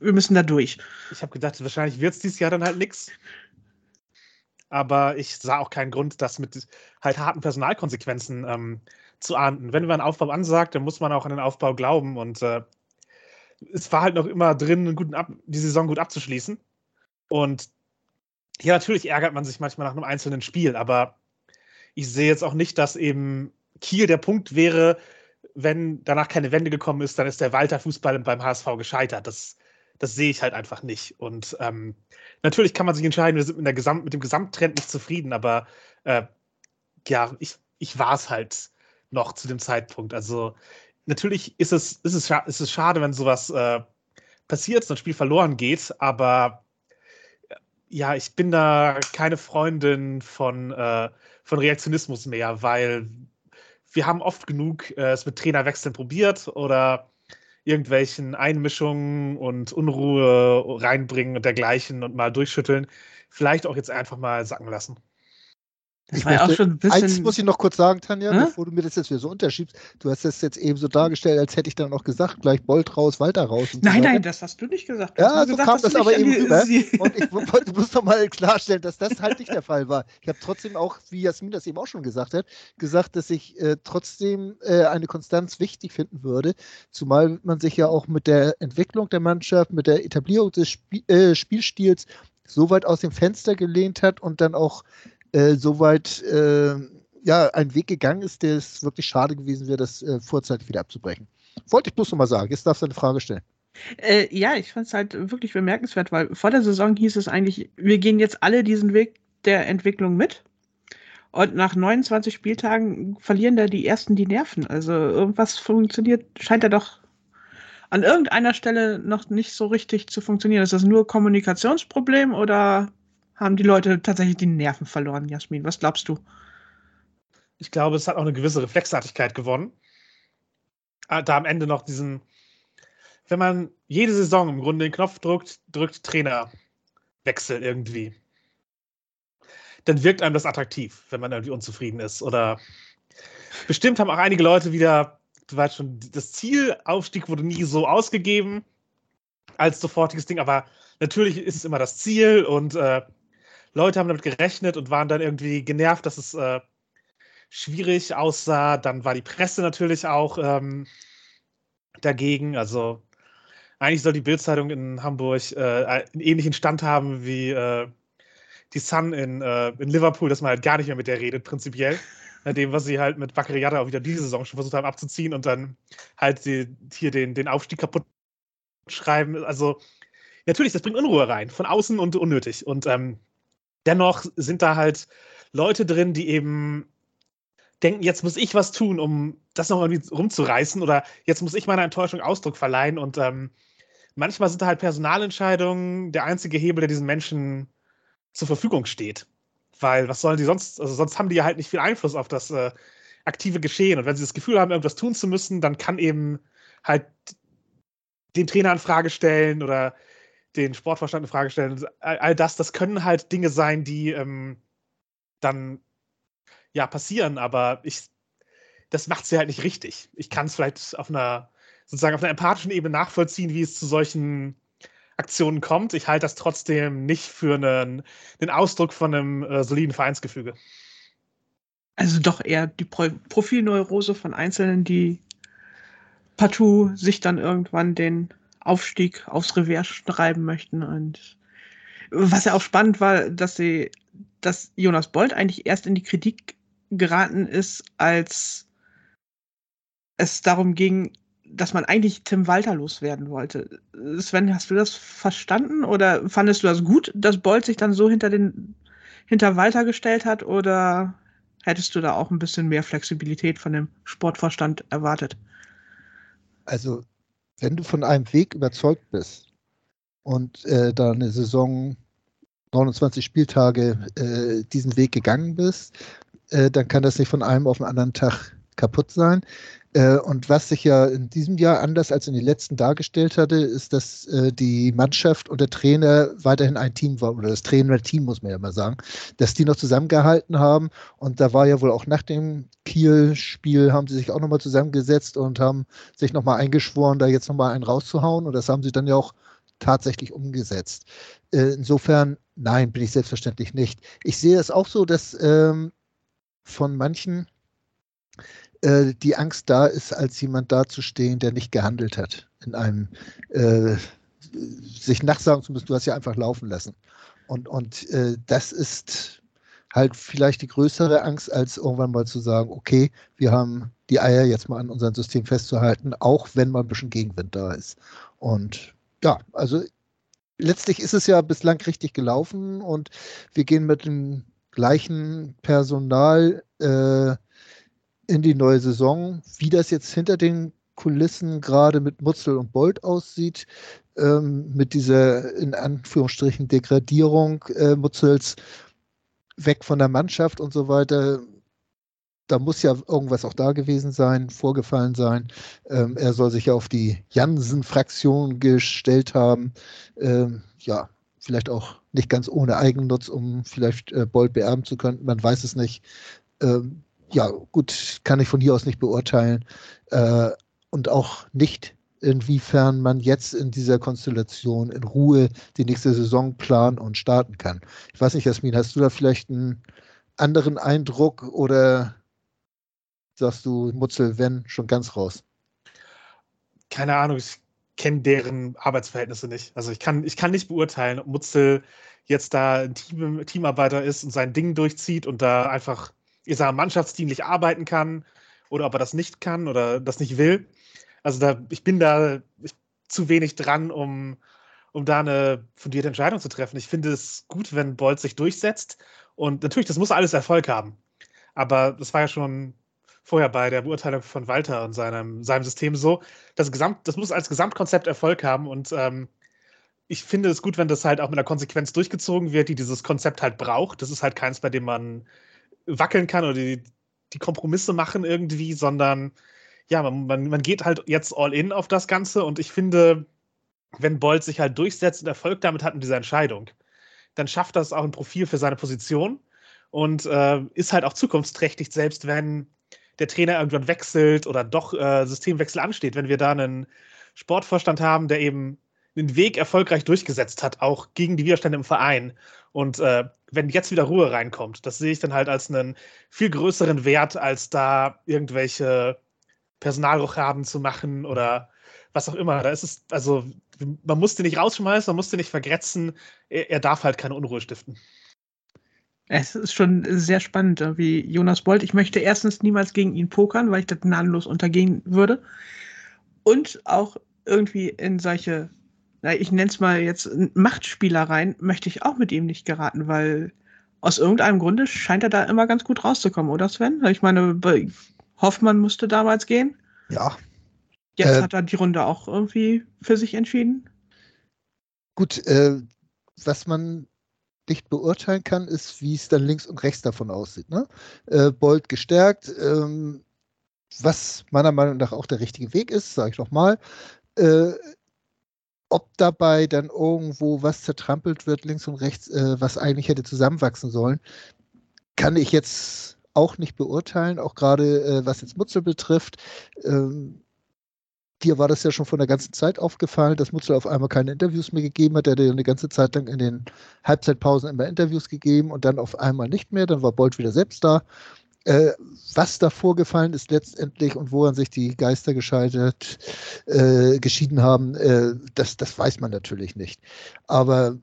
wir müssen da durch? Ich habe gedacht, wahrscheinlich wird es dieses Jahr dann halt nichts aber ich sah auch keinen Grund, das mit halt harten Personalkonsequenzen ähm, zu ahnden. Wenn man einen Aufbau ansagt, dann muss man auch an den Aufbau glauben und äh, es war halt noch immer drin, Ab die Saison gut abzuschließen. Und ja, natürlich ärgert man sich manchmal nach einem einzelnen Spiel, aber ich sehe jetzt auch nicht, dass eben Kiel der Punkt wäre, wenn danach keine Wende gekommen ist, dann ist der Walter Fußball beim HSV gescheitert. Das, das sehe ich halt einfach nicht. Und ähm, natürlich kann man sich entscheiden, wir sind mit, der Gesamt, mit dem Gesamttrend nicht zufrieden, aber äh, ja, ich, ich war es halt noch zu dem Zeitpunkt. Also natürlich ist es, ist es, ist es schade, wenn sowas äh, passiert, so ein Spiel verloren geht, aber ja, ich bin da keine Freundin von, äh, von Reaktionismus mehr, weil wir haben oft genug äh, es mit Trainerwechseln probiert oder irgendwelchen Einmischungen und Unruhe reinbringen und dergleichen und mal durchschütteln. Vielleicht auch jetzt einfach mal sacken lassen. Das ich war ja auch schon ein bisschen. Eins muss ich noch kurz sagen, Tanja, hm? bevor du mir das jetzt wieder so unterschiebst. Du hast das jetzt eben so dargestellt, als hätte ich dann noch gesagt, gleich Bolt raus, Walter raus. nein, so nein, das hast du nicht gesagt. Du ja, so gesagt, kam das aber eben rüber. Und ich wollte, muss doch mal klarstellen, dass das halt nicht der Fall war. Ich habe trotzdem auch, wie Jasmin das eben auch schon gesagt hat, gesagt, dass ich äh, trotzdem äh, eine Konstanz wichtig finden würde, zumal man sich ja auch mit der Entwicklung der Mannschaft, mit der Etablierung des Spie äh, Spielstils so weit aus dem Fenster gelehnt hat und dann auch äh, soweit äh, ja, ein Weg gegangen ist, der es wirklich schade gewesen wäre, das äh, vorzeitig wieder abzubrechen. Wollte ich bloß noch mal sagen. Jetzt darfst du eine Frage stellen. Äh, ja, ich fand es halt wirklich bemerkenswert, weil vor der Saison hieß es eigentlich, wir gehen jetzt alle diesen Weg der Entwicklung mit. Und nach 29 Spieltagen verlieren da die ersten die Nerven. Also irgendwas funktioniert, scheint ja doch an irgendeiner Stelle noch nicht so richtig zu funktionieren. Ist das nur Kommunikationsproblem oder haben die Leute tatsächlich die Nerven verloren, Jasmin. Was glaubst du? Ich glaube, es hat auch eine gewisse Reflexartigkeit gewonnen. Ah, da am Ende noch diesen, wenn man jede Saison im Grunde den Knopf drückt, drückt Trainerwechsel irgendwie. Dann wirkt einem das attraktiv, wenn man irgendwie unzufrieden ist. Oder bestimmt haben auch einige Leute wieder du weißt schon, das Zielaufstieg wurde nie so ausgegeben als sofortiges Ding, aber natürlich ist es immer das Ziel und äh, Leute haben damit gerechnet und waren dann irgendwie genervt, dass es äh, schwierig aussah. Dann war die Presse natürlich auch ähm, dagegen. Also eigentlich soll die Bildzeitung in Hamburg äh, einen ähnlichen Stand haben wie äh, die Sun in, äh, in Liverpool, dass man halt gar nicht mehr mit der redet, prinzipiell. Nach dem, was sie halt mit Bakariata auch wieder diese Saison schon versucht haben abzuziehen und dann halt die, hier den, den Aufstieg kaputt schreiben. Also natürlich, das bringt Unruhe rein, von außen und unnötig. Und ähm, dennoch sind da halt Leute drin, die eben denken, jetzt muss ich was tun, um das noch irgendwie rumzureißen oder jetzt muss ich meiner Enttäuschung Ausdruck verleihen. Und ähm, manchmal sind da halt Personalentscheidungen der einzige Hebel, der diesen Menschen zur Verfügung steht. Weil was sollen die sonst, also sonst haben die ja halt nicht viel Einfluss auf das äh, aktive Geschehen. Und wenn sie das Gefühl haben, irgendwas tun zu müssen, dann kann eben halt den Trainer in Frage stellen oder den Sportverstand in Frage stellen. All, das, das können halt Dinge sein, die ähm, dann ja passieren, aber ich, das macht sie halt nicht richtig. Ich kann es vielleicht auf einer sozusagen auf einer empathischen Ebene nachvollziehen, wie es zu solchen Aktionen kommt. Ich halte das trotzdem nicht für einen, den Ausdruck von einem äh, soliden Vereinsgefüge. Also doch eher die Pro Profilneurose von Einzelnen, die partout sich dann irgendwann den Aufstieg aufs Revers schreiben möchten. Und was ja auch spannend war, dass sie, dass Jonas Bolt eigentlich erst in die Kritik geraten ist, als es darum ging, dass man eigentlich Tim Walter loswerden wollte. Sven, hast du das verstanden oder fandest du das gut, dass Bolt sich dann so hinter den hinter Walter gestellt hat oder hättest du da auch ein bisschen mehr Flexibilität von dem Sportvorstand erwartet? Also, wenn du von einem Weg überzeugt bist und äh, da eine Saison 29 Spieltage äh, diesen Weg gegangen bist, äh, dann kann das nicht von einem auf den anderen Tag kaputt sein. Äh, und was sich ja in diesem Jahr anders als in den letzten dargestellt hatte, ist, dass äh, die Mannschaft und der Trainer weiterhin ein Team war, oder das Trainerteam muss man ja mal sagen, dass die noch zusammengehalten haben. Und da war ja wohl auch nach dem Kiel-Spiel, haben sie sich auch nochmal zusammengesetzt und haben sich nochmal eingeschworen, da jetzt nochmal einen rauszuhauen. Und das haben sie dann ja auch tatsächlich umgesetzt. Äh, insofern, nein, bin ich selbstverständlich nicht. Ich sehe es auch so, dass ähm, von manchen äh, die Angst da ist, als jemand dazustehen, der nicht gehandelt hat. In einem, äh, sich nachsagen zu müssen, du hast ja einfach laufen lassen. Und, und äh, das ist halt vielleicht die größere Angst, als irgendwann mal zu sagen, okay, wir haben die Eier jetzt mal an unserem System festzuhalten, auch wenn mal ein bisschen Gegenwind da ist. Und ja, also letztlich ist es ja bislang richtig gelaufen und wir gehen mit dem gleichen Personal äh, in die neue Saison. Wie das jetzt hinter den Kulissen gerade mit Mutzel und Bolt aussieht, ähm, mit dieser in Anführungsstrichen Degradierung äh, Mutzels weg von der Mannschaft und so weiter. Da muss ja irgendwas auch da gewesen sein, vorgefallen sein. Ähm, er soll sich ja auf die Jansen-Fraktion gestellt haben. Ähm, ja, vielleicht auch nicht ganz ohne Eigennutz, um vielleicht äh, Bolt beerben zu können. Man weiß es nicht. Ähm, ja, gut, kann ich von hier aus nicht beurteilen. Äh, und auch nicht, inwiefern man jetzt in dieser Konstellation in Ruhe die nächste Saison planen und starten kann. Ich weiß nicht, Jasmin, hast du da vielleicht einen anderen Eindruck oder sagst du, Mutzel, wenn, schon ganz raus? Keine Ahnung, ich kenne deren Arbeitsverhältnisse nicht. Also ich kann, ich kann nicht beurteilen, ob Mutzel jetzt da ein Team, Teamarbeiter ist und sein Ding durchzieht und da einfach ich sage, mannschaftsdienlich arbeiten kann oder ob er das nicht kann oder das nicht will. Also da, ich bin da zu wenig dran, um, um da eine fundierte Entscheidung zu treffen. Ich finde es gut, wenn Bolt sich durchsetzt. Und natürlich, das muss alles Erfolg haben. Aber das war ja schon vorher bei der Beurteilung von Walter und seinem, seinem System so. Das, Gesamt, das muss als Gesamtkonzept Erfolg haben. Und ähm, ich finde es gut, wenn das halt auch mit einer Konsequenz durchgezogen wird, die dieses Konzept halt braucht. Das ist halt keins, bei dem man wackeln kann oder die, die Kompromisse machen irgendwie, sondern ja, man, man, man geht halt jetzt all in auf das Ganze. Und ich finde, wenn Bolt sich halt durchsetzt und Erfolg damit hat in dieser Entscheidung, dann schafft das auch ein Profil für seine Position und äh, ist halt auch zukunftsträchtig, selbst wenn der Trainer irgendwann wechselt oder doch äh, Systemwechsel ansteht, wenn wir da einen Sportvorstand haben, der eben den Weg erfolgreich durchgesetzt hat, auch gegen die Widerstände im Verein. Und äh, wenn jetzt wieder Ruhe reinkommt, das sehe ich dann halt als einen viel größeren Wert, als da irgendwelche Personalrochaden zu machen oder was auch immer. Da ist es, also man musste nicht rausschmeißen, man musste nicht vergrätzen, er, er darf halt keine Unruhe stiften. Es ist schon sehr spannend, wie Jonas Bolt. Ich möchte erstens niemals gegen ihn pokern, weil ich das gnadenlos untergehen würde. Und auch irgendwie in solche ich nenne es mal jetzt Machtspielereien, möchte ich auch mit ihm nicht geraten, weil aus irgendeinem Grunde scheint er da immer ganz gut rauszukommen, oder Sven? Ich meine, Hoffmann musste damals gehen. Ja. Jetzt äh, hat er die Runde auch irgendwie für sich entschieden. Gut, äh, was man nicht beurteilen kann, ist, wie es dann links und rechts davon aussieht. Ne? Äh, Bolt gestärkt, ähm, was meiner Meinung nach auch der richtige Weg ist, sage ich nochmal. Äh, ob dabei dann irgendwo was zertrampelt wird, links und rechts, äh, was eigentlich hätte zusammenwachsen sollen, kann ich jetzt auch nicht beurteilen, auch gerade äh, was jetzt Mutzel betrifft. Ähm, dir war das ja schon von der ganzen Zeit aufgefallen, dass Mutzel auf einmal keine Interviews mehr gegeben hat. Er hat ja eine ganze Zeit lang in den Halbzeitpausen immer Interviews gegeben und dann auf einmal nicht mehr. Dann war Bolt wieder selbst da. Äh, was da vorgefallen ist letztendlich und woran sich die Geister gescheitert, äh, geschieden haben, äh, das, das weiß man natürlich nicht. Aber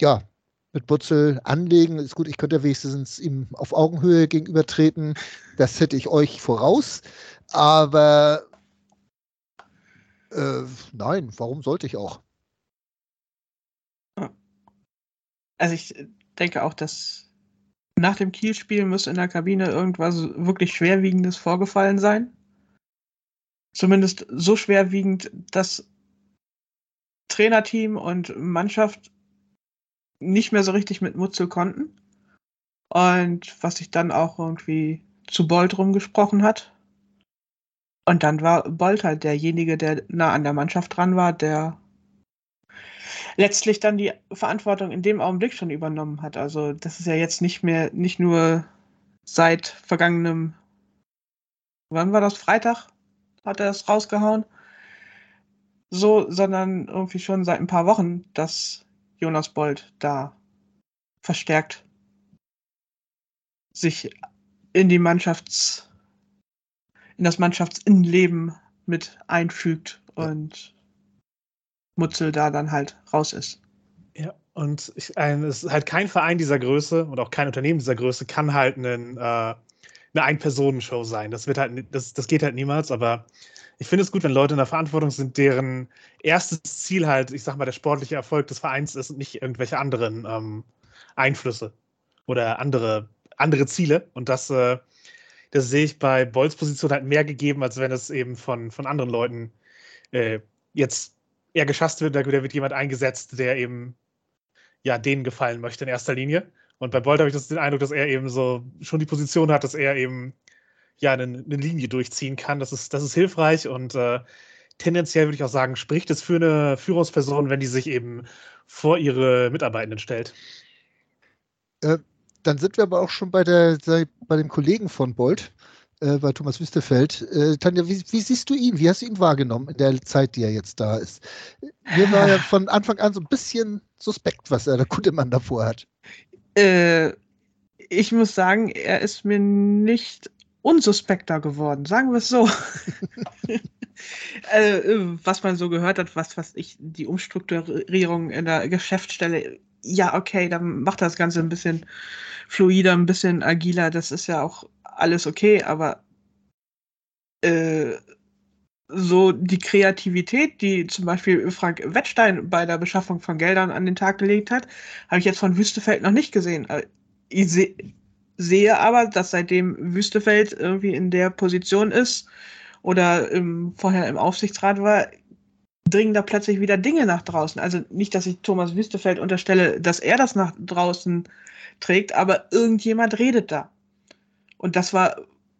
ja, mit Butzel anlegen ist gut. Ich könnte wenigstens ihm auf Augenhöhe gegenübertreten. Das hätte ich euch voraus. Aber äh, nein, warum sollte ich auch? Also ich denke auch, dass nach dem Kielspiel muss in der Kabine irgendwas wirklich Schwerwiegendes vorgefallen sein. Zumindest so schwerwiegend, dass Trainerteam und Mannschaft nicht mehr so richtig mit Mutzel konnten. Und was sich dann auch irgendwie zu Bolt rumgesprochen hat. Und dann war Bolt halt derjenige, der nah an der Mannschaft dran war, der letztlich dann die Verantwortung in dem Augenblick schon übernommen hat. Also das ist ja jetzt nicht mehr, nicht nur seit vergangenem, wann war das, Freitag hat er das rausgehauen, so, sondern irgendwie schon seit ein paar Wochen, dass Jonas Bold da verstärkt sich in die Mannschafts, in das Mannschaftsinnenleben mit einfügt und Mutzel da dann halt raus ist. Ja, und ich, ein, es ist halt kein Verein dieser Größe und auch kein Unternehmen dieser Größe kann halt einen, äh, eine Ein-Personen-Show sein. Das wird halt, das, das geht halt niemals, aber ich finde es gut, wenn Leute in der Verantwortung sind, deren erstes Ziel halt, ich sag mal, der sportliche Erfolg des Vereins ist und nicht irgendwelche anderen ähm, Einflüsse oder andere, andere Ziele. Und das, äh, das sehe ich bei Bolls Position halt mehr gegeben, als wenn es eben von, von anderen Leuten äh, jetzt er geschasst wird, da wird jemand eingesetzt, der eben ja denen gefallen möchte in erster Linie. Und bei Bolt habe ich das, den Eindruck, dass er eben so schon die Position hat, dass er eben ja eine, eine Linie durchziehen kann. Das ist, das ist hilfreich und äh, tendenziell würde ich auch sagen, spricht es für eine Führungsperson, wenn die sich eben vor ihre Mitarbeitenden stellt. Äh, dann sind wir aber auch schon bei, der, bei dem Kollegen von Bolt, äh, bei Thomas Wüstefeld. Äh, Tanja, wie, wie, siehst du ihn? Wie hast du ihn wahrgenommen in der Zeit, die er jetzt da ist? Mir war ja von Anfang an so ein bisschen suspekt, was er der gute Mann davor hat. Äh, ich muss sagen, er ist mir nicht unsuspekter geworden, sagen wir es so. also, was man so gehört hat, was, was ich, die Umstrukturierung in der Geschäftsstelle, ja, okay, dann macht das Ganze ein bisschen fluider, ein bisschen agiler. Das ist ja auch alles okay, aber äh, so die Kreativität, die zum Beispiel Frank Wettstein bei der Beschaffung von Geldern an den Tag gelegt hat, habe ich jetzt von Wüstefeld noch nicht gesehen. Äh, ich se sehe aber, dass seitdem Wüstefeld irgendwie in der Position ist oder im, vorher im Aufsichtsrat war, dringen da plötzlich wieder Dinge nach draußen. Also nicht, dass ich Thomas Wüstefeld unterstelle, dass er das nach draußen trägt, aber irgendjemand redet da. Und das war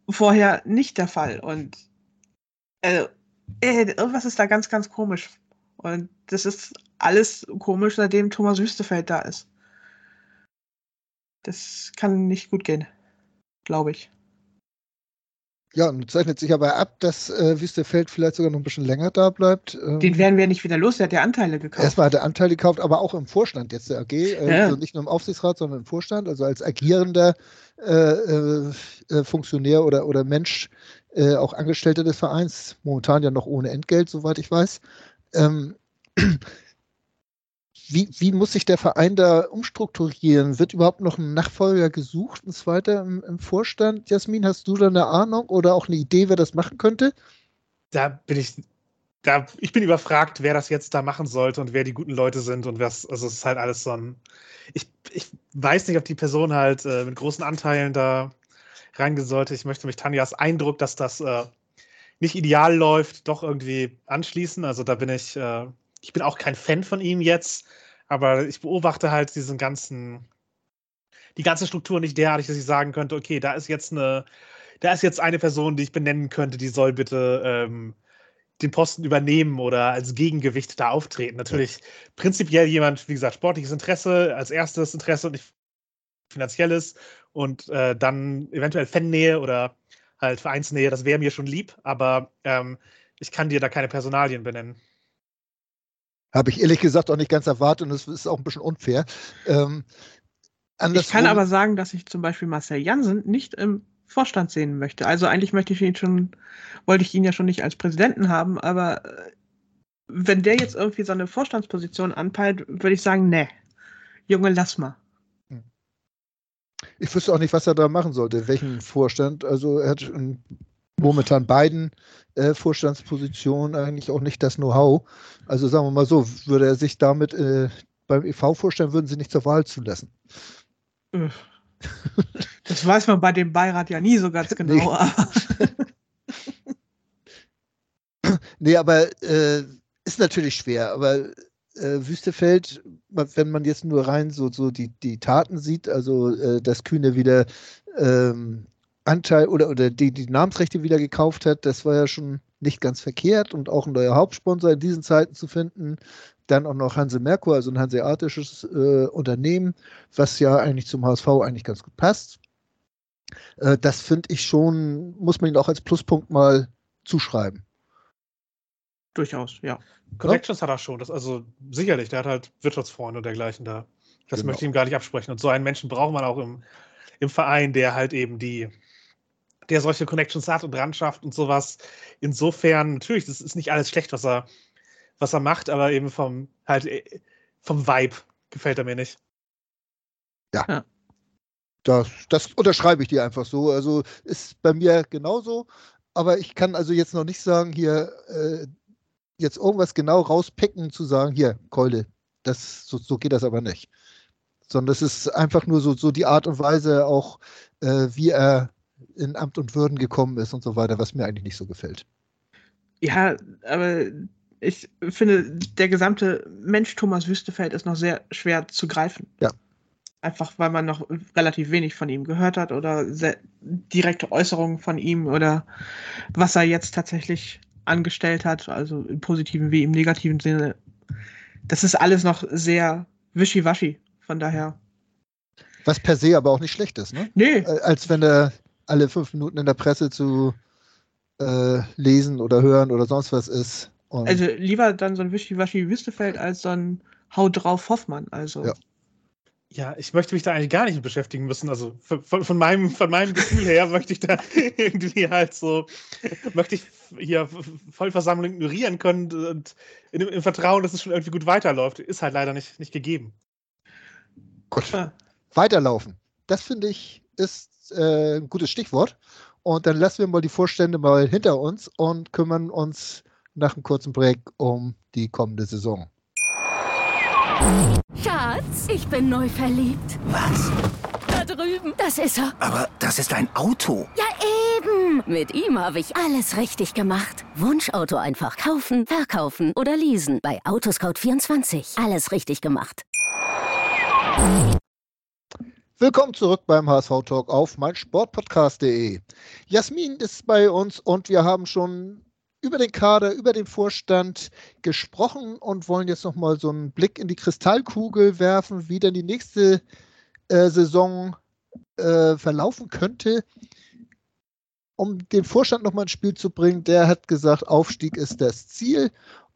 vorher nicht der Fall. Und äh, irgendwas ist da ganz, ganz komisch. Und das ist alles komisch, seitdem Thomas Wüstefeld da ist. Das kann nicht gut gehen, glaube ich. Ja, und zeichnet sich aber ab, dass äh, Wüstefeld vielleicht sogar noch ein bisschen länger da bleibt. Ähm, Den werden wir nicht wieder los, der hat ja Anteile gekauft. Erstmal hat er Anteile gekauft, aber auch im Vorstand jetzt der AG. Äh, ja. Also nicht nur im Aufsichtsrat, sondern im Vorstand, also als agierender äh, äh, äh Funktionär oder, oder Mensch, äh, auch Angestellter des Vereins, momentan ja noch ohne Entgelt, soweit ich weiß. Ähm, wie, wie muss sich der Verein da umstrukturieren? Wird überhaupt noch ein Nachfolger gesucht, ein zweiter im, im Vorstand? Jasmin, hast du da eine Ahnung oder auch eine Idee, wer das machen könnte? Da bin ich, da, ich bin überfragt, wer das jetzt da machen sollte und wer die guten Leute sind und was, also es ist halt alles so ein, ich, ich weiß nicht, ob die Person halt äh, mit großen Anteilen da reingehen sollte. Ich möchte mich Tanjas Eindruck, dass das äh, nicht ideal läuft, doch irgendwie anschließen. Also da bin ich, äh, ich bin auch kein Fan von ihm jetzt, aber ich beobachte halt diesen ganzen, die ganze Struktur nicht derartig, dass ich sagen könnte, okay, da ist jetzt eine, da ist jetzt eine Person, die ich benennen könnte, die soll bitte ähm, den Posten übernehmen oder als Gegengewicht da auftreten. Natürlich prinzipiell jemand, wie gesagt, sportliches Interesse als erstes Interesse und nicht finanzielles und äh, dann eventuell Fannähe oder halt Vereinsnähe, das wäre mir schon lieb, aber ähm, ich kann dir da keine Personalien benennen. Habe ich ehrlich gesagt auch nicht ganz erwartet und es ist auch ein bisschen unfair. Ähm, ich kann aber sagen, dass ich zum Beispiel Marcel Jansen nicht im Vorstand sehen möchte. Also eigentlich möchte ich ihn schon, wollte ich ihn ja schon nicht als Präsidenten haben, aber äh, wenn der jetzt irgendwie so eine Vorstandsposition anpeilt, würde ich sagen, ne, Junge, lass mal. Hm. Ich wüsste auch nicht, was er da machen sollte, welchen Vorstand. Also er hat momentan beiden äh, Vorstandspositionen eigentlich auch nicht das Know-how. Also sagen wir mal so, würde er sich damit äh, beim EV vorstellen, würden sie nicht zur Wahl zulassen. Das weiß man bei dem Beirat ja nie so ganz genau. Nee, nee aber äh, ist natürlich schwer. Aber äh, Wüstefeld, wenn man jetzt nur rein so, so die, die Taten sieht, also äh, dass Kühne wieder ähm, Anteil oder, oder die, die Namensrechte wieder gekauft hat, das war ja schon nicht ganz verkehrt und auch ein neuer Hauptsponsor in diesen Zeiten zu finden. Dann auch noch Hanse Merkur, also ein hanseatisches äh, Unternehmen, was ja eigentlich zum HSV eigentlich ganz gut passt. Äh, das finde ich schon, muss man ihn auch als Pluspunkt mal zuschreiben. Durchaus, ja. Connections ja? hat er schon, das, also sicherlich, der hat halt Wirtschaftsfreunde und dergleichen da. Das genau. möchte ich ihm gar nicht absprechen. Und so einen Menschen braucht man auch im, im Verein, der halt eben die, der solche Connections hat und dran schafft und sowas. Insofern, natürlich, das ist nicht alles schlecht, was er, was er macht, aber eben vom, halt, äh, vom Vibe gefällt er mir nicht. Ja. ja. Das, das unterschreibe ich dir einfach so. Also ist bei mir genauso. Aber ich kann also jetzt noch nicht sagen, hier äh, jetzt irgendwas genau rauspicken, zu sagen, hier, Keule, das, so, so geht das aber nicht. Sondern es ist einfach nur so, so die Art und Weise auch, äh, wie er in Amt und Würden gekommen ist und so weiter, was mir eigentlich nicht so gefällt. Ja, aber ich finde, der gesamte Mensch Thomas Wüstefeld ist noch sehr schwer zu greifen. Ja. Einfach weil man noch relativ wenig von ihm gehört hat oder direkte Äußerungen von ihm oder was er jetzt tatsächlich angestellt hat, also im positiven wie im negativen Sinne. Das ist alles noch sehr wischiwaschi. Von daher. Was per se aber auch nicht schlecht ist, ne? Nee. Als wenn er alle fünf Minuten in der Presse zu äh, lesen oder hören oder sonst was ist. Und also lieber dann so ein Wischiwaschi Wüstefeld als so ein Hau drauf Hoffmann. Also. Ja. ja. ich möchte mich da eigentlich gar nicht mit beschäftigen müssen. Also von, von, meinem, von meinem Gefühl her möchte ich da irgendwie halt so, möchte ich hier Vollversammlung ignorieren können und in, im Vertrauen, dass es schon irgendwie gut weiterläuft. Ist halt leider nicht, nicht gegeben. Gut. Ja. Weiterlaufen. Das finde ich ist äh, ein gutes Stichwort. Und dann lassen wir mal die Vorstände mal hinter uns und kümmern uns nach einem kurzen Break um die kommende Saison. Schatz, ich bin neu verliebt. Was? Da drüben. Das ist er. Aber das ist ein Auto. Ja, eben. Mit ihm habe ich alles richtig gemacht. Wunschauto einfach kaufen, verkaufen oder leasen. Bei Autoscout24. Alles richtig gemacht. Willkommen zurück beim HSV Talk auf meinsportpodcast.de. Jasmin ist bei uns und wir haben schon über den Kader, über den Vorstand gesprochen und wollen jetzt nochmal so einen Blick in die Kristallkugel werfen, wie denn die nächste äh, Saison äh, verlaufen könnte. um den Vorstand nochmal ins Spiel zu bringen, der hat gesagt, Aufstieg ist das Ziel.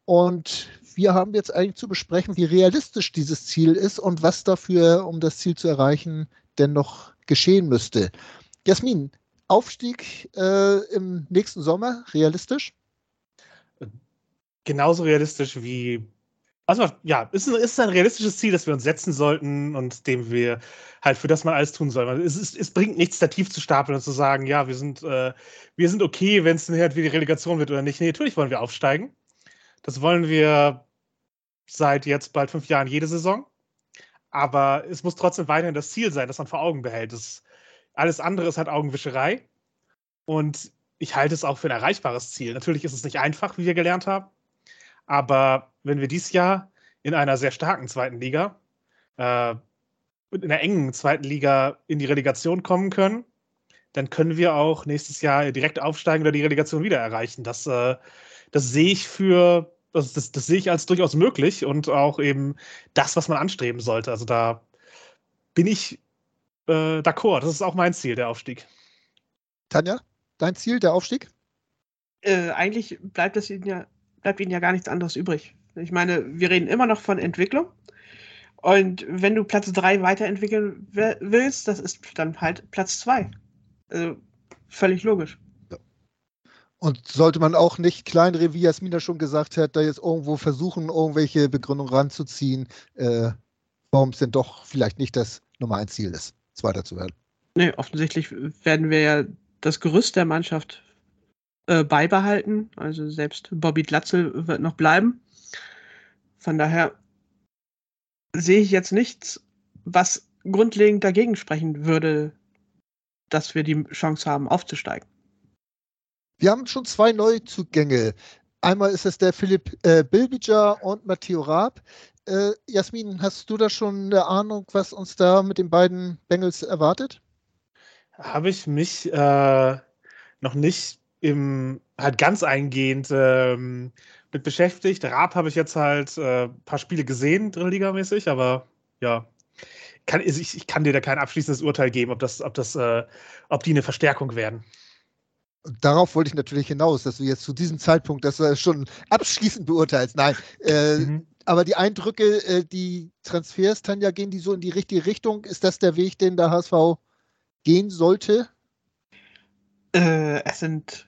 Und wir haben jetzt eigentlich zu besprechen, wie realistisch dieses Ziel ist und was dafür, um das Ziel zu erreichen, denn noch geschehen müsste. Jasmin, Aufstieg äh, im nächsten Sommer, realistisch? Genauso realistisch wie also ja, es ist, ein realistisches Ziel, das wir uns setzen sollten und dem wir halt für das man alles tun soll. Es, ist, es bringt nichts, da tief zu stapeln und zu sagen, ja, wir sind, äh, wir sind okay, wenn es halt wie die Relegation wird oder nicht. Nee, natürlich wollen wir aufsteigen. Das wollen wir seit jetzt bald fünf Jahren jede Saison. Aber es muss trotzdem weiterhin das Ziel sein, das man vor Augen behält. Das, alles andere ist halt Augenwischerei. Und ich halte es auch für ein erreichbares Ziel. Natürlich ist es nicht einfach, wie wir gelernt haben. Aber wenn wir dieses Jahr in einer sehr starken zweiten Liga, äh, in einer engen zweiten Liga in die Relegation kommen können, dann können wir auch nächstes Jahr direkt aufsteigen oder die Relegation wieder erreichen. Das, äh, das sehe ich für, das, das, das sehe ich als durchaus möglich und auch eben das, was man anstreben sollte. Also da bin ich äh, d'accord. Das ist auch mein Ziel, der Aufstieg. Tanja, dein Ziel, der Aufstieg? Äh, eigentlich bleibt es Ihnen ja bleibt ihnen ja gar nichts anderes übrig. Ich meine, wir reden immer noch von Entwicklung. Und wenn du Platz 3 weiterentwickeln willst, das ist dann halt Platz 2. Also völlig logisch. Und sollte man auch nicht kleinere, wie Jasmina schon gesagt hat, da jetzt irgendwo versuchen, irgendwelche Begründungen ranzuziehen, äh, warum es denn doch vielleicht nicht das Nummer 1 Ziel ist, Zweiter zu werden? Nee, offensichtlich werden wir ja das Gerüst der Mannschaft äh, beibehalten. Also selbst Bobby Glatzel wird noch bleiben. Von daher sehe ich jetzt nichts, was grundlegend dagegen sprechen würde, dass wir die Chance haben, aufzusteigen. Wir haben schon zwei Neuzugänge. Einmal ist es der Philipp äh, Bilbiger und Matteo Raab. Äh, Jasmin, hast du da schon eine Ahnung, was uns da mit den beiden Bengals erwartet? Habe ich mich äh, noch nicht im, halt ganz eingehend ähm, mit beschäftigt. Raab habe ich jetzt halt ein äh, paar Spiele gesehen, Drittligamäßig, aber ja, kann, ich, ich, kann dir da kein abschließendes Urteil geben, ob, das, ob, das, äh, ob die eine Verstärkung werden. Darauf wollte ich natürlich hinaus, dass du jetzt zu diesem Zeitpunkt das äh, schon abschließend beurteilst. Nein, äh, mhm. aber die Eindrücke, äh, die Transfers, Tanja, gehen die so in die richtige Richtung? Ist das der Weg, den der HSV gehen sollte? Äh, es sind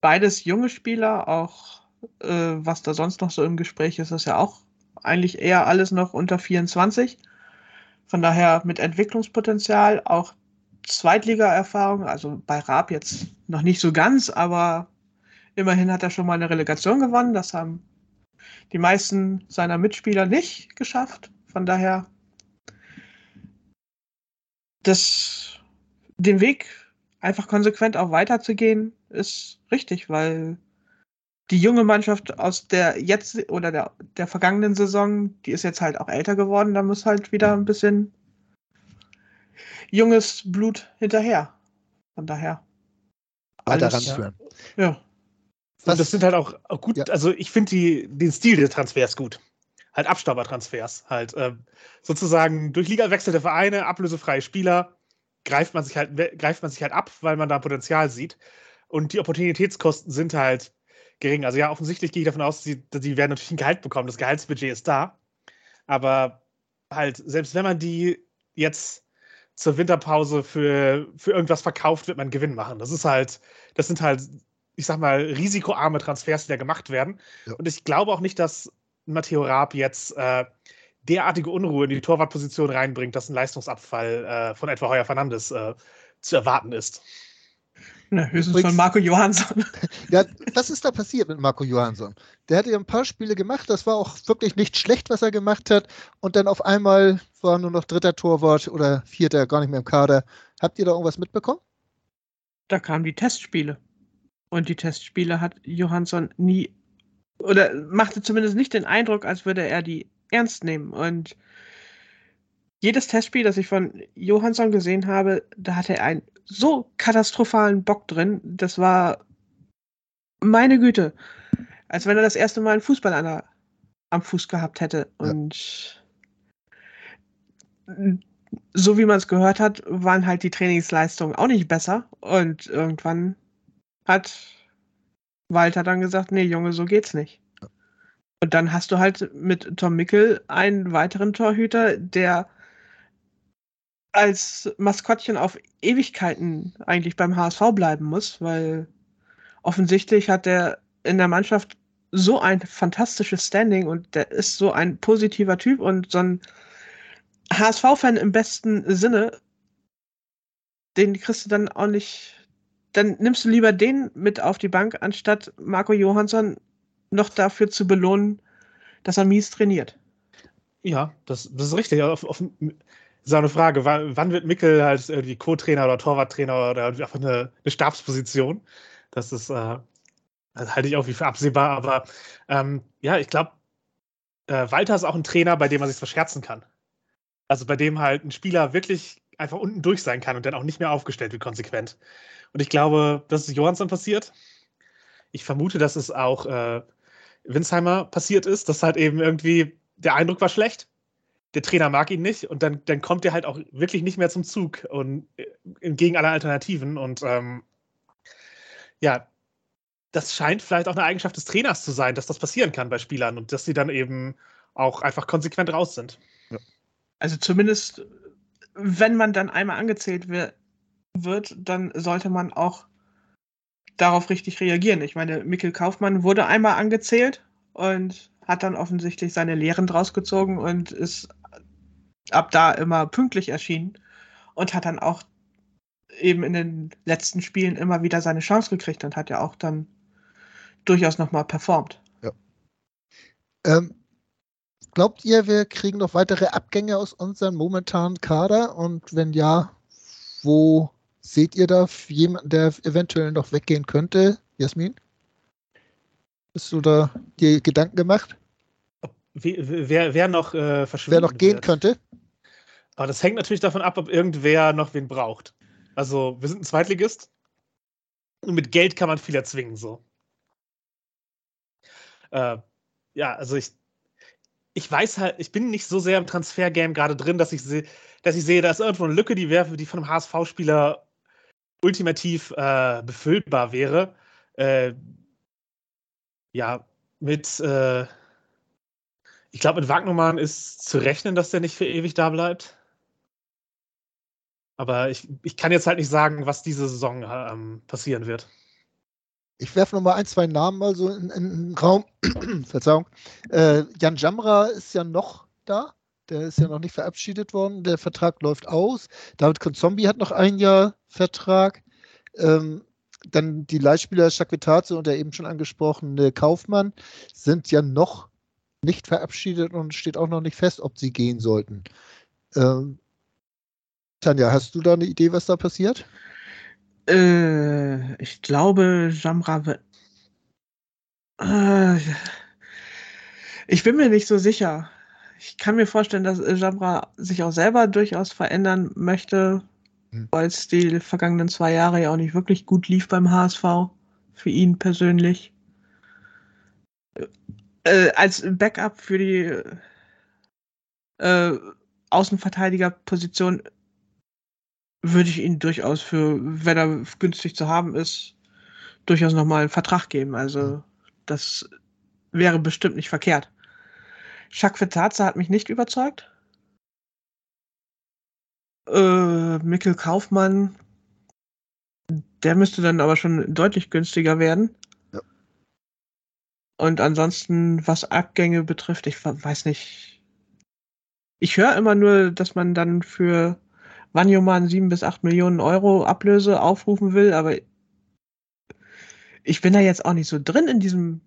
beides junge Spieler, auch äh, was da sonst noch so im Gespräch ist, ist ja auch eigentlich eher alles noch unter 24. Von daher mit Entwicklungspotenzial, auch Zweitliga-Erfahrung, also bei Raab jetzt noch nicht so ganz, aber immerhin hat er schon mal eine Relegation gewonnen. Das haben die meisten seiner Mitspieler nicht geschafft. Von daher das, den Weg einfach konsequent auch weiterzugehen, ist richtig, weil die junge Mannschaft aus der jetzt oder der, der vergangenen Saison, die ist jetzt halt auch älter geworden, da muss halt wieder ein bisschen junges Blut hinterher. Von daher. Weiter ranführen. Ja. ja. Und das sind halt auch, gut, ja. also ich finde den Stil der Transfers gut. Halt Abstaubertransfers. Halt äh, sozusagen durch Liga wechselte Vereine, ablösefreie Spieler, greift man sich halt, greift man sich halt ab, weil man da Potenzial sieht. Und die Opportunitätskosten sind halt gering. Also ja, offensichtlich gehe ich davon aus, sie, die werden natürlich ein Gehalt bekommen. Das Gehaltsbudget ist da. Aber halt, selbst wenn man die jetzt zur Winterpause für, für irgendwas verkauft, wird man Gewinn machen. Das ist halt, das sind halt, ich sag mal, risikoarme Transfers, die da gemacht werden. Ja. Und ich glaube auch nicht, dass Matteo Raab jetzt äh, derartige Unruhe in die Torwartposition reinbringt, dass ein Leistungsabfall äh, von etwa Heuer Fernandes äh, zu erwarten ist. Na, höchstens Übrigens, von Marco Johansson. Ja, was ist da passiert mit Marco Johansson? Der hatte ja ein paar Spiele gemacht, das war auch wirklich nicht schlecht, was er gemacht hat. Und dann auf einmal war nur noch dritter Torwart oder vierter, gar nicht mehr im Kader. Habt ihr da irgendwas mitbekommen? Da kamen die Testspiele. Und die Testspiele hat Johansson nie oder machte zumindest nicht den Eindruck, als würde er die ernst nehmen. Und jedes Testspiel, das ich von Johansson gesehen habe, da hatte er einen so katastrophalen Bock drin. Das war meine Güte. Als wenn er das erste Mal einen Fußball an der, am Fuß gehabt hätte. Und ja. so wie man es gehört hat, waren halt die Trainingsleistungen auch nicht besser. Und irgendwann hat Walter dann gesagt, nee, Junge, so geht's nicht. Und dann hast du halt mit Tom Mickel einen weiteren Torhüter, der als Maskottchen auf Ewigkeiten eigentlich beim HSV bleiben muss, weil offensichtlich hat er in der Mannschaft so ein fantastisches Standing und der ist so ein positiver Typ und so ein HSV-Fan im besten Sinne, den kriegst du dann auch nicht. Dann nimmst du lieber den mit auf die Bank, anstatt Marco Johansson noch dafür zu belohnen, dass er mies trainiert. Ja, das, das ist richtig. Auf, auf, ist auch eine Frage, wann, wird Mickel halt irgendwie Co-Trainer oder Torwarttrainer oder einfach eine, eine Stabsposition? Das ist, äh, das halte ich auch wie für absehbar, aber ähm, ja, ich glaube, äh, Walter ist auch ein Trainer, bei dem man sich verscherzen kann. Also bei dem halt ein Spieler wirklich einfach unten durch sein kann und dann auch nicht mehr aufgestellt wird konsequent. Und ich glaube, das ist Johansson passiert. Ich vermute, dass es auch äh, Winsheimer passiert ist, dass halt eben irgendwie der Eindruck war schlecht. Der Trainer mag ihn nicht und dann, dann kommt er halt auch wirklich nicht mehr zum Zug und äh, entgegen aller Alternativen. Und ähm, ja, das scheint vielleicht auch eine Eigenschaft des Trainers zu sein, dass das passieren kann bei Spielern und dass sie dann eben auch einfach konsequent raus sind. Ja. Also zumindest, wenn man dann einmal angezählt wird, dann sollte man auch darauf richtig reagieren. Ich meine, Mikkel Kaufmann wurde einmal angezählt und hat dann offensichtlich seine Lehren draus gezogen und ist ab da immer pünktlich erschienen und hat dann auch eben in den letzten Spielen immer wieder seine Chance gekriegt und hat ja auch dann durchaus nochmal performt. Ja. Ähm, glaubt ihr, wir kriegen noch weitere Abgänge aus unserem momentanen Kader? Und wenn ja, wo seht ihr da jemanden, der eventuell noch weggehen könnte? Jasmin? Hast du da dir Gedanken gemacht? Wer, wer noch äh, Wer noch gehen wird. könnte? Aber das hängt natürlich davon ab, ob irgendwer noch wen braucht. Also, wir sind ein Zweitligist und mit Geld kann man viel erzwingen, so. Äh, ja, also ich, ich weiß halt, ich bin nicht so sehr im Transfergame gerade drin, dass ich, seh, dass ich sehe, da ist irgendwo eine Lücke, die, wär, die von einem HSV-Spieler ultimativ äh, befüllbar wäre. Äh, ja, mit, äh, ich glaube, mit Wagnermann ist zu rechnen, dass der nicht für ewig da bleibt. Aber ich, ich kann jetzt halt nicht sagen, was diese Saison ähm, passieren wird. Ich werfe noch mal ein, zwei Namen mal so in, in den Raum. Verzeihung. Äh, Jan Jamra ist ja noch da. Der ist ja noch nicht verabschiedet worden. Der Vertrag läuft aus. David Konzombi hat noch ein Jahr Vertrag. Ähm, dann die Leihspieler Chakvetaze und der eben schon angesprochene Kaufmann sind ja noch nicht verabschiedet und steht auch noch nicht fest, ob sie gehen sollten. Ähm, Tanja, hast du da eine Idee, was da passiert? Äh, ich glaube, Jamra wird. Äh, ich bin mir nicht so sicher. Ich kann mir vorstellen, dass Jamra sich auch selber durchaus verändern möchte, hm. weil es die vergangenen zwei Jahre ja auch nicht wirklich gut lief beim HSV. Für ihn persönlich. Äh, als Backup für die äh, Außenverteidigerposition würde ich ihn durchaus für, wenn er günstig zu haben ist, durchaus nochmal einen Vertrag geben. Also mhm. das wäre bestimmt nicht verkehrt. Jacques Fetaze hat mich nicht überzeugt. Äh, Mikkel Kaufmann, der müsste dann aber schon deutlich günstiger werden. Und ansonsten, was Abgänge betrifft, ich weiß nicht. Ich höre immer nur, dass man dann für Wanyoman 7 bis 8 Millionen Euro Ablöse aufrufen will, aber ich bin da jetzt auch nicht so drin in diesem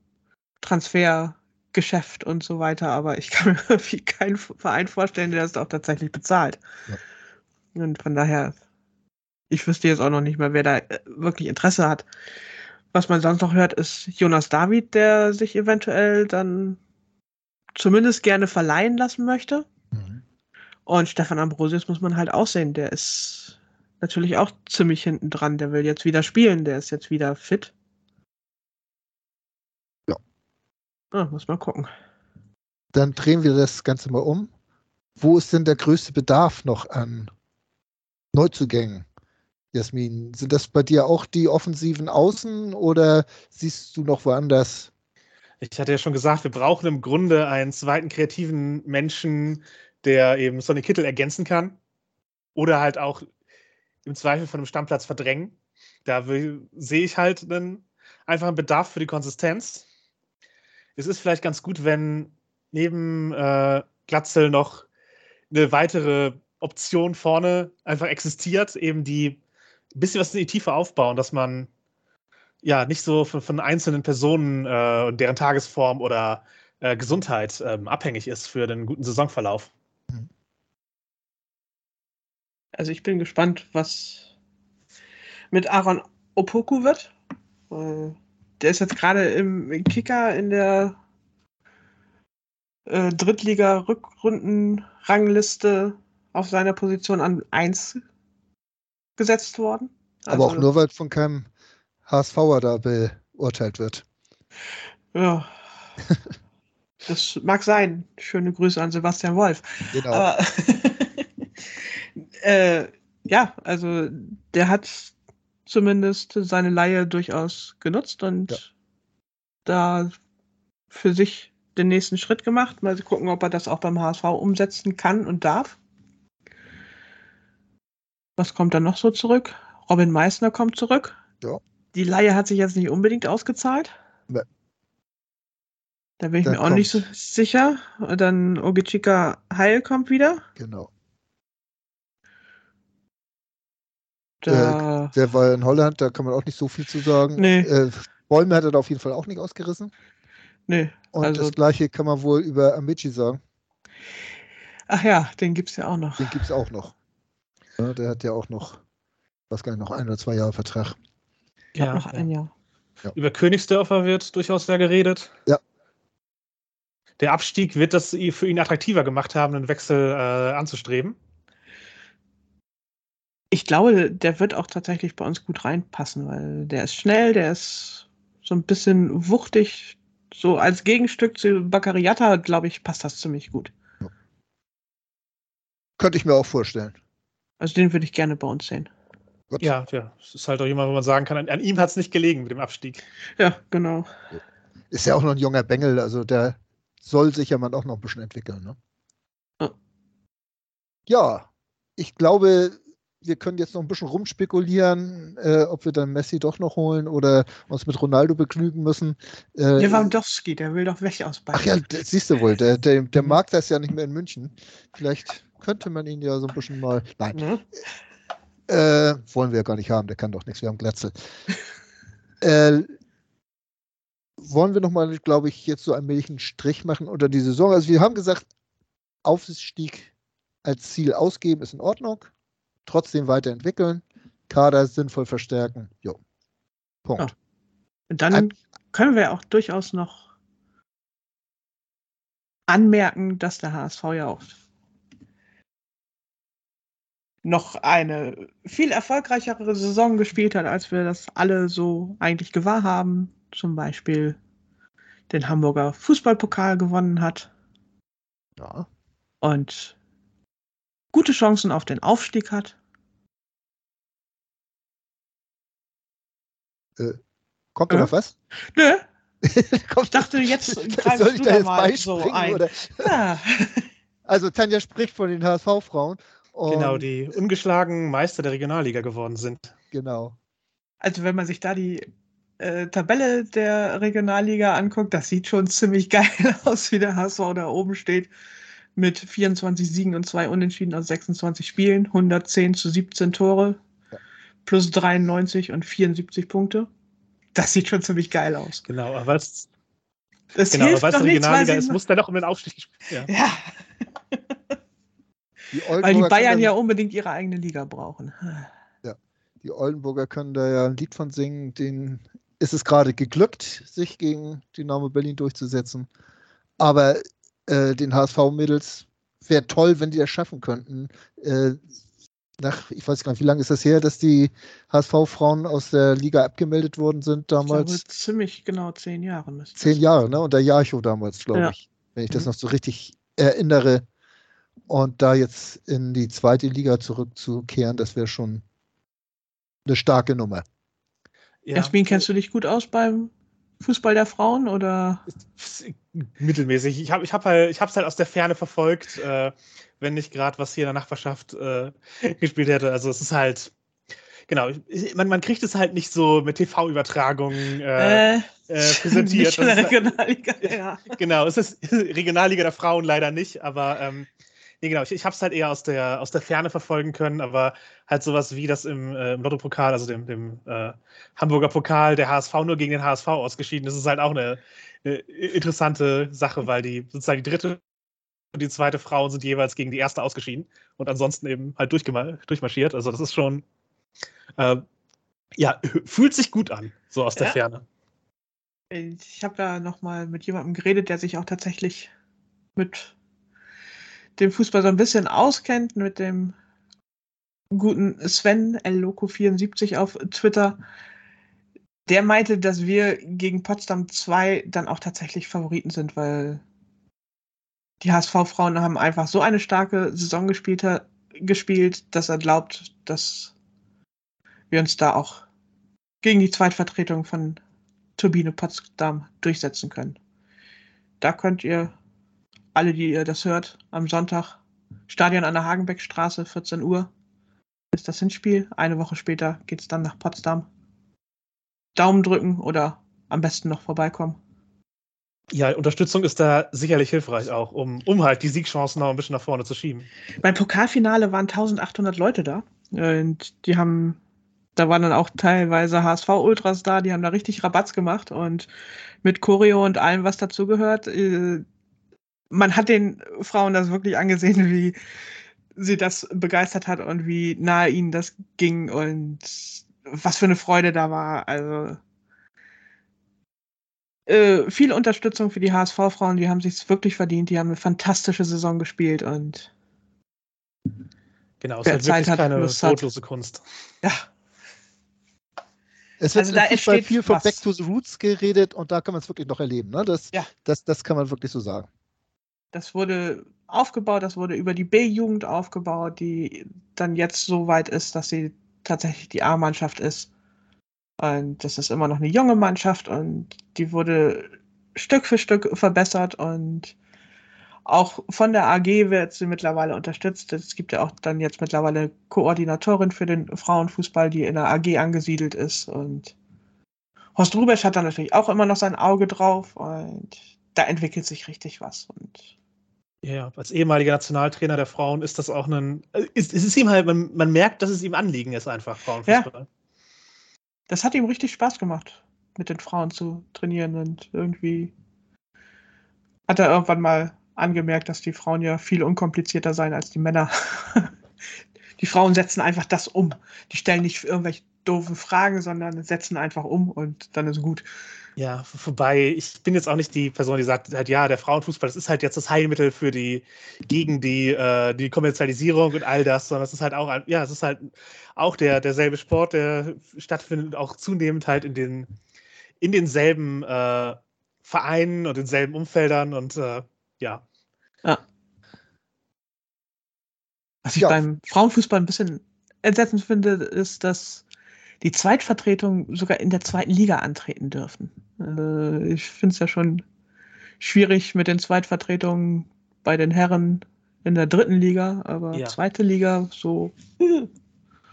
Transfergeschäft und so weiter, aber ich kann mir irgendwie keinen Verein vorstellen, der das auch tatsächlich bezahlt. Ja. Und von daher, ich wüsste jetzt auch noch nicht mehr, wer da äh, wirklich Interesse hat. Was man sonst noch hört, ist Jonas David, der sich eventuell dann zumindest gerne verleihen lassen möchte. Und Stefan Ambrosius muss man halt auch sehen, der ist natürlich auch ziemlich hinten dran. Der will jetzt wieder spielen, der ist jetzt wieder fit. Ja. Ah, muss mal gucken. Dann drehen wir das Ganze mal um. wo ist denn der größte Bedarf noch an Neuzugängen? Jasmin, sind das bei dir auch die offensiven Außen oder siehst du noch woanders? Ich hatte ja schon gesagt, wir brauchen im Grunde einen zweiten kreativen Menschen, der eben Sonny Kittel ergänzen kann. Oder halt auch im Zweifel von einem Stammplatz verdrängen. Da sehe ich halt einen, einfach einen Bedarf für die Konsistenz. Es ist vielleicht ganz gut, wenn neben äh, Glatzel noch eine weitere Option vorne einfach existiert, eben die ein bisschen was in die Tiefe aufbauen, dass man ja nicht so von, von einzelnen Personen äh, und deren Tagesform oder äh, Gesundheit ähm, abhängig ist für den guten Saisonverlauf. Also ich bin gespannt, was mit Aaron Opoku wird. Der ist jetzt gerade im Kicker in der äh, Drittliga-Rückrunden-Rangliste auf seiner Position an 1 gesetzt worden. Also, Aber auch nur, weil von keinem HSVer da beurteilt wird. Ja. das mag sein. Schöne Grüße an Sebastian Wolf. Genau. Aber äh, ja, also der hat zumindest seine Laie durchaus genutzt und ja. da für sich den nächsten Schritt gemacht. Mal gucken, ob er das auch beim HSV umsetzen kann und darf. Was kommt dann noch so zurück? Robin Meissner kommt zurück. Ja. Die Laie hat sich jetzt nicht unbedingt ausgezahlt. Nee. Da bin ich dann mir auch nicht so sicher. Dann Ogichika Heil kommt wieder. Genau. Äh, der war in Holland, da kann man auch nicht so viel zu sagen. Nee. Äh, Bäume hat er da auf jeden Fall auch nicht ausgerissen. Nee. Und also, das gleiche kann man wohl über Amici sagen. Ach ja, den gibt es ja auch noch. Den gibt es auch noch. Ja, der hat ja auch noch, was gar nicht, noch ein oder zwei Jahre Vertrag. Ja, noch ein Jahr. Ja. Über Königsdörfer wird durchaus sehr geredet. Ja. Der Abstieg wird das für ihn attraktiver gemacht haben, einen Wechsel äh, anzustreben. Ich glaube, der wird auch tatsächlich bei uns gut reinpassen, weil der ist schnell, der ist so ein bisschen wuchtig. So als Gegenstück zu Baccariata, glaube ich, passt das ziemlich gut. Könnte ich mir auch vorstellen. Also den würde ich gerne bei uns sehen. Gut. Ja, ja. Es ist halt auch jemand, wo man sagen kann, an, an ihm hat es nicht gelegen mit dem Abstieg. Ja, genau. Ist ja auch noch ein junger Bengel, also der soll sich ja mal auch noch ein bisschen entwickeln. Ne? Ja. ja, ich glaube, wir können jetzt noch ein bisschen rumspekulieren, äh, ob wir dann Messi doch noch holen oder uns mit Ronaldo begnügen müssen. Äh, Lewandowski, der will doch weg aus Bayern. Ach ja, das siehst du wohl, der, der, der mag das ja nicht mehr in München. Vielleicht könnte man ihn ja so ein bisschen mal. Nein. Mhm. Äh, wollen wir ja gar nicht haben, der kann doch nichts, wir haben Glatzel. äh, wollen wir nochmal, glaube ich, jetzt so allmählich einen Strich machen unter die Saison? Also wir haben gesagt, Aufstieg als Ziel ausgeben ist in Ordnung trotzdem weiterentwickeln, Kader sinnvoll verstärken. Jo. Punkt. Und dann Ein, können wir auch durchaus noch anmerken, dass der HSV ja auch noch eine viel erfolgreichere Saison gespielt hat, als wir das alle so eigentlich gewahr haben. Zum Beispiel den Hamburger Fußballpokal gewonnen hat. Ja. Und gute Chancen auf den Aufstieg hat. Äh, kommt da noch was? Nö. ich dachte, jetzt soll ich da jetzt beispringen? So ja. Also Tanja spricht von den HSV-Frauen. Genau, die ungeschlagen Meister der Regionalliga geworden sind. Genau. Also wenn man sich da die äh, Tabelle der Regionalliga anguckt, das sieht schon ziemlich geil aus, wie der HSV da oben steht. Mit 24 Siegen und zwei Unentschieden aus 26 Spielen, 110 zu 17 Tore plus 93 und 74 Punkte. Das sieht schon ziemlich geil aus. Genau, aber es, das genau, aber weil es Regionalliga ist, muss der noch um den Aufstieg spielen. Ja. ja. Die weil die Bayern dann, ja unbedingt ihre eigene Liga brauchen. Ja, die Oldenburger können da ja ein Lied von singen. Den ist es gerade geglückt, sich gegen Dynamo Berlin durchzusetzen. Aber äh, den HSV-Mädels wäre toll, wenn die das schaffen könnten, äh, nach, ich weiß gar nicht, wie lange ist das her, dass die HSV-Frauen aus der Liga abgemeldet worden sind damals? Ich glaube, ziemlich genau zehn Jahre. Zehn Jahre, ne? Und der Jarcho damals, glaube ja. ich, wenn ich das mhm. noch so richtig erinnere. Und da jetzt in die zweite Liga zurückzukehren, das wäre schon eine starke Nummer. Ja. Jasmin, kennst du dich gut aus beim Fußball der Frauen oder? Mittelmäßig. Ich habe ich hab halt, ich halt aus der Ferne verfolgt, äh, wenn nicht gerade was hier in der Nachbarschaft äh, gespielt hätte. Also es ist halt, genau, man, man kriegt es halt nicht so mit TV-Übertragungen äh, äh, äh, präsentiert. Nicht in der Regionalliga, ja. Genau, es ist Regionalliga der Frauen leider nicht, aber ähm, nee, genau, ich, ich habe es halt eher aus der, aus der Ferne verfolgen können, aber halt sowas wie das im, äh, im Lotto-Pokal, also dem, dem äh, Hamburger Pokal, der HSV nur gegen den HSV ausgeschieden, das ist halt auch eine, eine interessante Sache, weil die sozusagen die dritte und die zweite Frau sind jeweils gegen die erste ausgeschieden und ansonsten eben halt durchmarschiert. Also das ist schon, äh, ja, fühlt sich gut an, so aus ja. der Ferne. Ich habe da nochmal mit jemandem geredet, der sich auch tatsächlich mit dem Fußball so ein bisschen auskennt, mit dem guten Sven Loco74 auf Twitter. Der meinte, dass wir gegen Potsdam 2 dann auch tatsächlich Favoriten sind, weil die HSV-Frauen haben einfach so eine starke Saison gespielt, gespielt, dass er glaubt, dass wir uns da auch gegen die Zweitvertretung von Turbine Potsdam durchsetzen können. Da könnt ihr, alle, die ihr das hört, am Sonntag, Stadion an der Hagenbeckstraße, 14 Uhr, ist das Hinspiel. Eine Woche später geht es dann nach Potsdam. Daumen drücken oder am besten noch vorbeikommen. Ja, Unterstützung ist da sicherlich hilfreich auch, um, um halt die Siegchancen noch ein bisschen nach vorne zu schieben. Beim Pokalfinale waren 1800 Leute da und die haben da waren dann auch teilweise HSV-Ultras da, die haben da richtig Rabatz gemacht und mit Choreo und allem, was dazugehört. Man hat den Frauen das wirklich angesehen, wie sie das begeistert hat und wie nahe ihnen das ging und was für eine Freude da war. Also äh, viel Unterstützung für die HSV-Frauen, die haben sich wirklich verdient, die haben eine fantastische Saison gespielt und Genau, es ist halt wirklich keine brotlose Kunst. Ja, es wird also da Fußball viel von Back to the Roots geredet und da kann man es wirklich noch erleben. Ne? Das, ja. das, das kann man wirklich so sagen. Das wurde aufgebaut, das wurde über die B-Jugend aufgebaut, die dann jetzt so weit ist, dass sie tatsächlich die A-Mannschaft ist. Und das ist immer noch eine junge Mannschaft und die wurde Stück für Stück verbessert und auch von der AG wird sie mittlerweile unterstützt. Es gibt ja auch dann jetzt mittlerweile Koordinatorin für den Frauenfußball, die in der AG angesiedelt ist. Und Horst Rubesch hat da natürlich auch immer noch sein Auge drauf und da entwickelt sich richtig was. Und ja, als ehemaliger Nationaltrainer der Frauen ist das auch ein. Ist, ist es ihm halt, man, man merkt, dass es ihm Anliegen ist, einfach Frauenfußball. Ja. Das hat ihm richtig Spaß gemacht, mit den Frauen zu trainieren und irgendwie hat er irgendwann mal angemerkt, dass die Frauen ja viel unkomplizierter seien als die Männer. die Frauen setzen einfach das um. Die stellen nicht irgendwelche doofen Fragen, sondern setzen einfach um und dann ist gut. Ja, vorbei, ich bin jetzt auch nicht die Person, die sagt, halt, ja, der Frauenfußball, das ist halt jetzt das Heilmittel für die, gegen die, äh, die Kommerzialisierung und all das, sondern es ist halt auch, ja, es ist halt auch der, derselbe Sport, der stattfindet, auch zunehmend halt in den, in denselben äh, Vereinen und denselben Umfeldern und äh, ja. Ja. Was ich ja. beim Frauenfußball ein bisschen entsetzend finde, ist, dass die Zweitvertretung sogar in der zweiten Liga antreten dürfen. Also ich finde es ja schon schwierig mit den Zweitvertretungen bei den Herren in der dritten Liga, aber ja. zweite Liga so.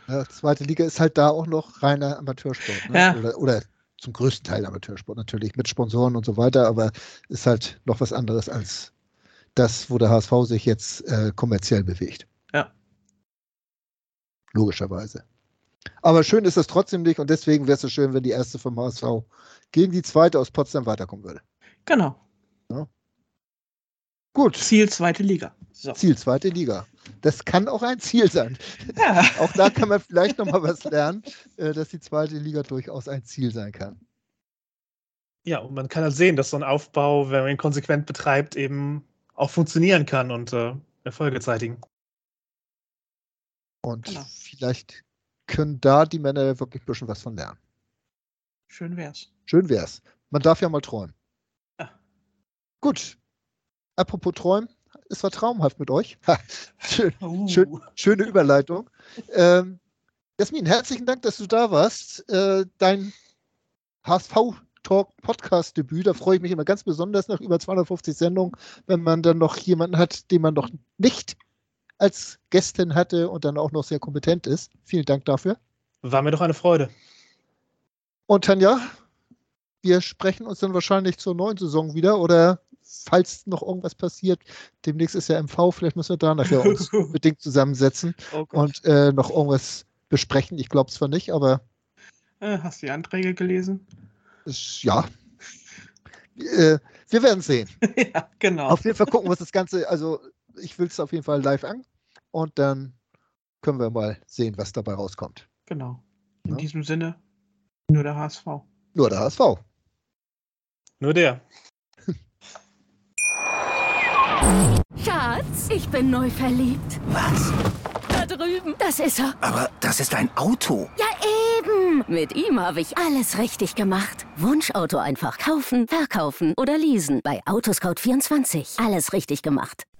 Ja, zweite Liga ist halt da auch noch reiner Amateursport. Ne? Ja. Oder, oder zum größten Teil Amateursport natürlich, mit Sponsoren und so weiter, aber ist halt noch was anderes als das, wo der HSV sich jetzt äh, kommerziell bewegt. Ja. Logischerweise. Aber schön ist das trotzdem nicht und deswegen wäre es so schön, wenn die erste vom HSV gegen die zweite aus Potsdam weiterkommen würde. Genau. Ja. Gut. Ziel zweite Liga. So. Ziel zweite Liga. Das kann auch ein Ziel sein. Ja. auch da kann man vielleicht nochmal was lernen, äh, dass die zweite Liga durchaus ein Ziel sein kann. Ja, und man kann halt sehen, dass so ein Aufbau, wenn man ihn konsequent betreibt, eben auch funktionieren kann und äh, Erfolge zeitigen. Und genau. vielleicht können da die Männer wirklich ein bisschen was von lernen. Schön wär's. Schön wär's. Man darf ja mal träumen. Ja. Gut. Apropos träumen, es war traumhaft mit euch. Schön, Uh. schön, schöne Überleitung. Ähm, Jasmin, herzlichen Dank, dass du da warst. Äh, dein HSV-Talk-Podcast-Debüt, da freue ich mich immer ganz besonders nach über 250 Sendungen, wenn man dann noch jemanden hat, den man noch nicht als Gästin hatte und dann auch noch sehr kompetent ist. Vielen Dank dafür. War mir doch eine Freude. Und Tanja, wir sprechen uns dann wahrscheinlich zur neuen Saison wieder oder falls noch irgendwas passiert, demnächst ist ja MV, vielleicht müssen wir da nachher uns bedingt zusammensetzen Oh und äh, noch irgendwas besprechen. Ich glaube zwar nicht, aber Äh, hast du die Anträge gelesen? es, ja. Äh, wir werden sehen. ja, genau. Auf jeden Fall gucken, was das Ganze, also ich will es auf jeden Fall live an und dann können wir mal sehen, was dabei rauskommt. Genau. In Ja. diesem Sinne, nur der HSV. Nur der HSV. Nur der. Schatz, ich bin neu verliebt. Was? Da drüben. Das ist er. Aber das ist ein Auto. Ja, eben. Mit ihm habe ich alles richtig gemacht. Wunschauto einfach kaufen, verkaufen oder leasen. Bei Autoscout24. Alles richtig gemacht.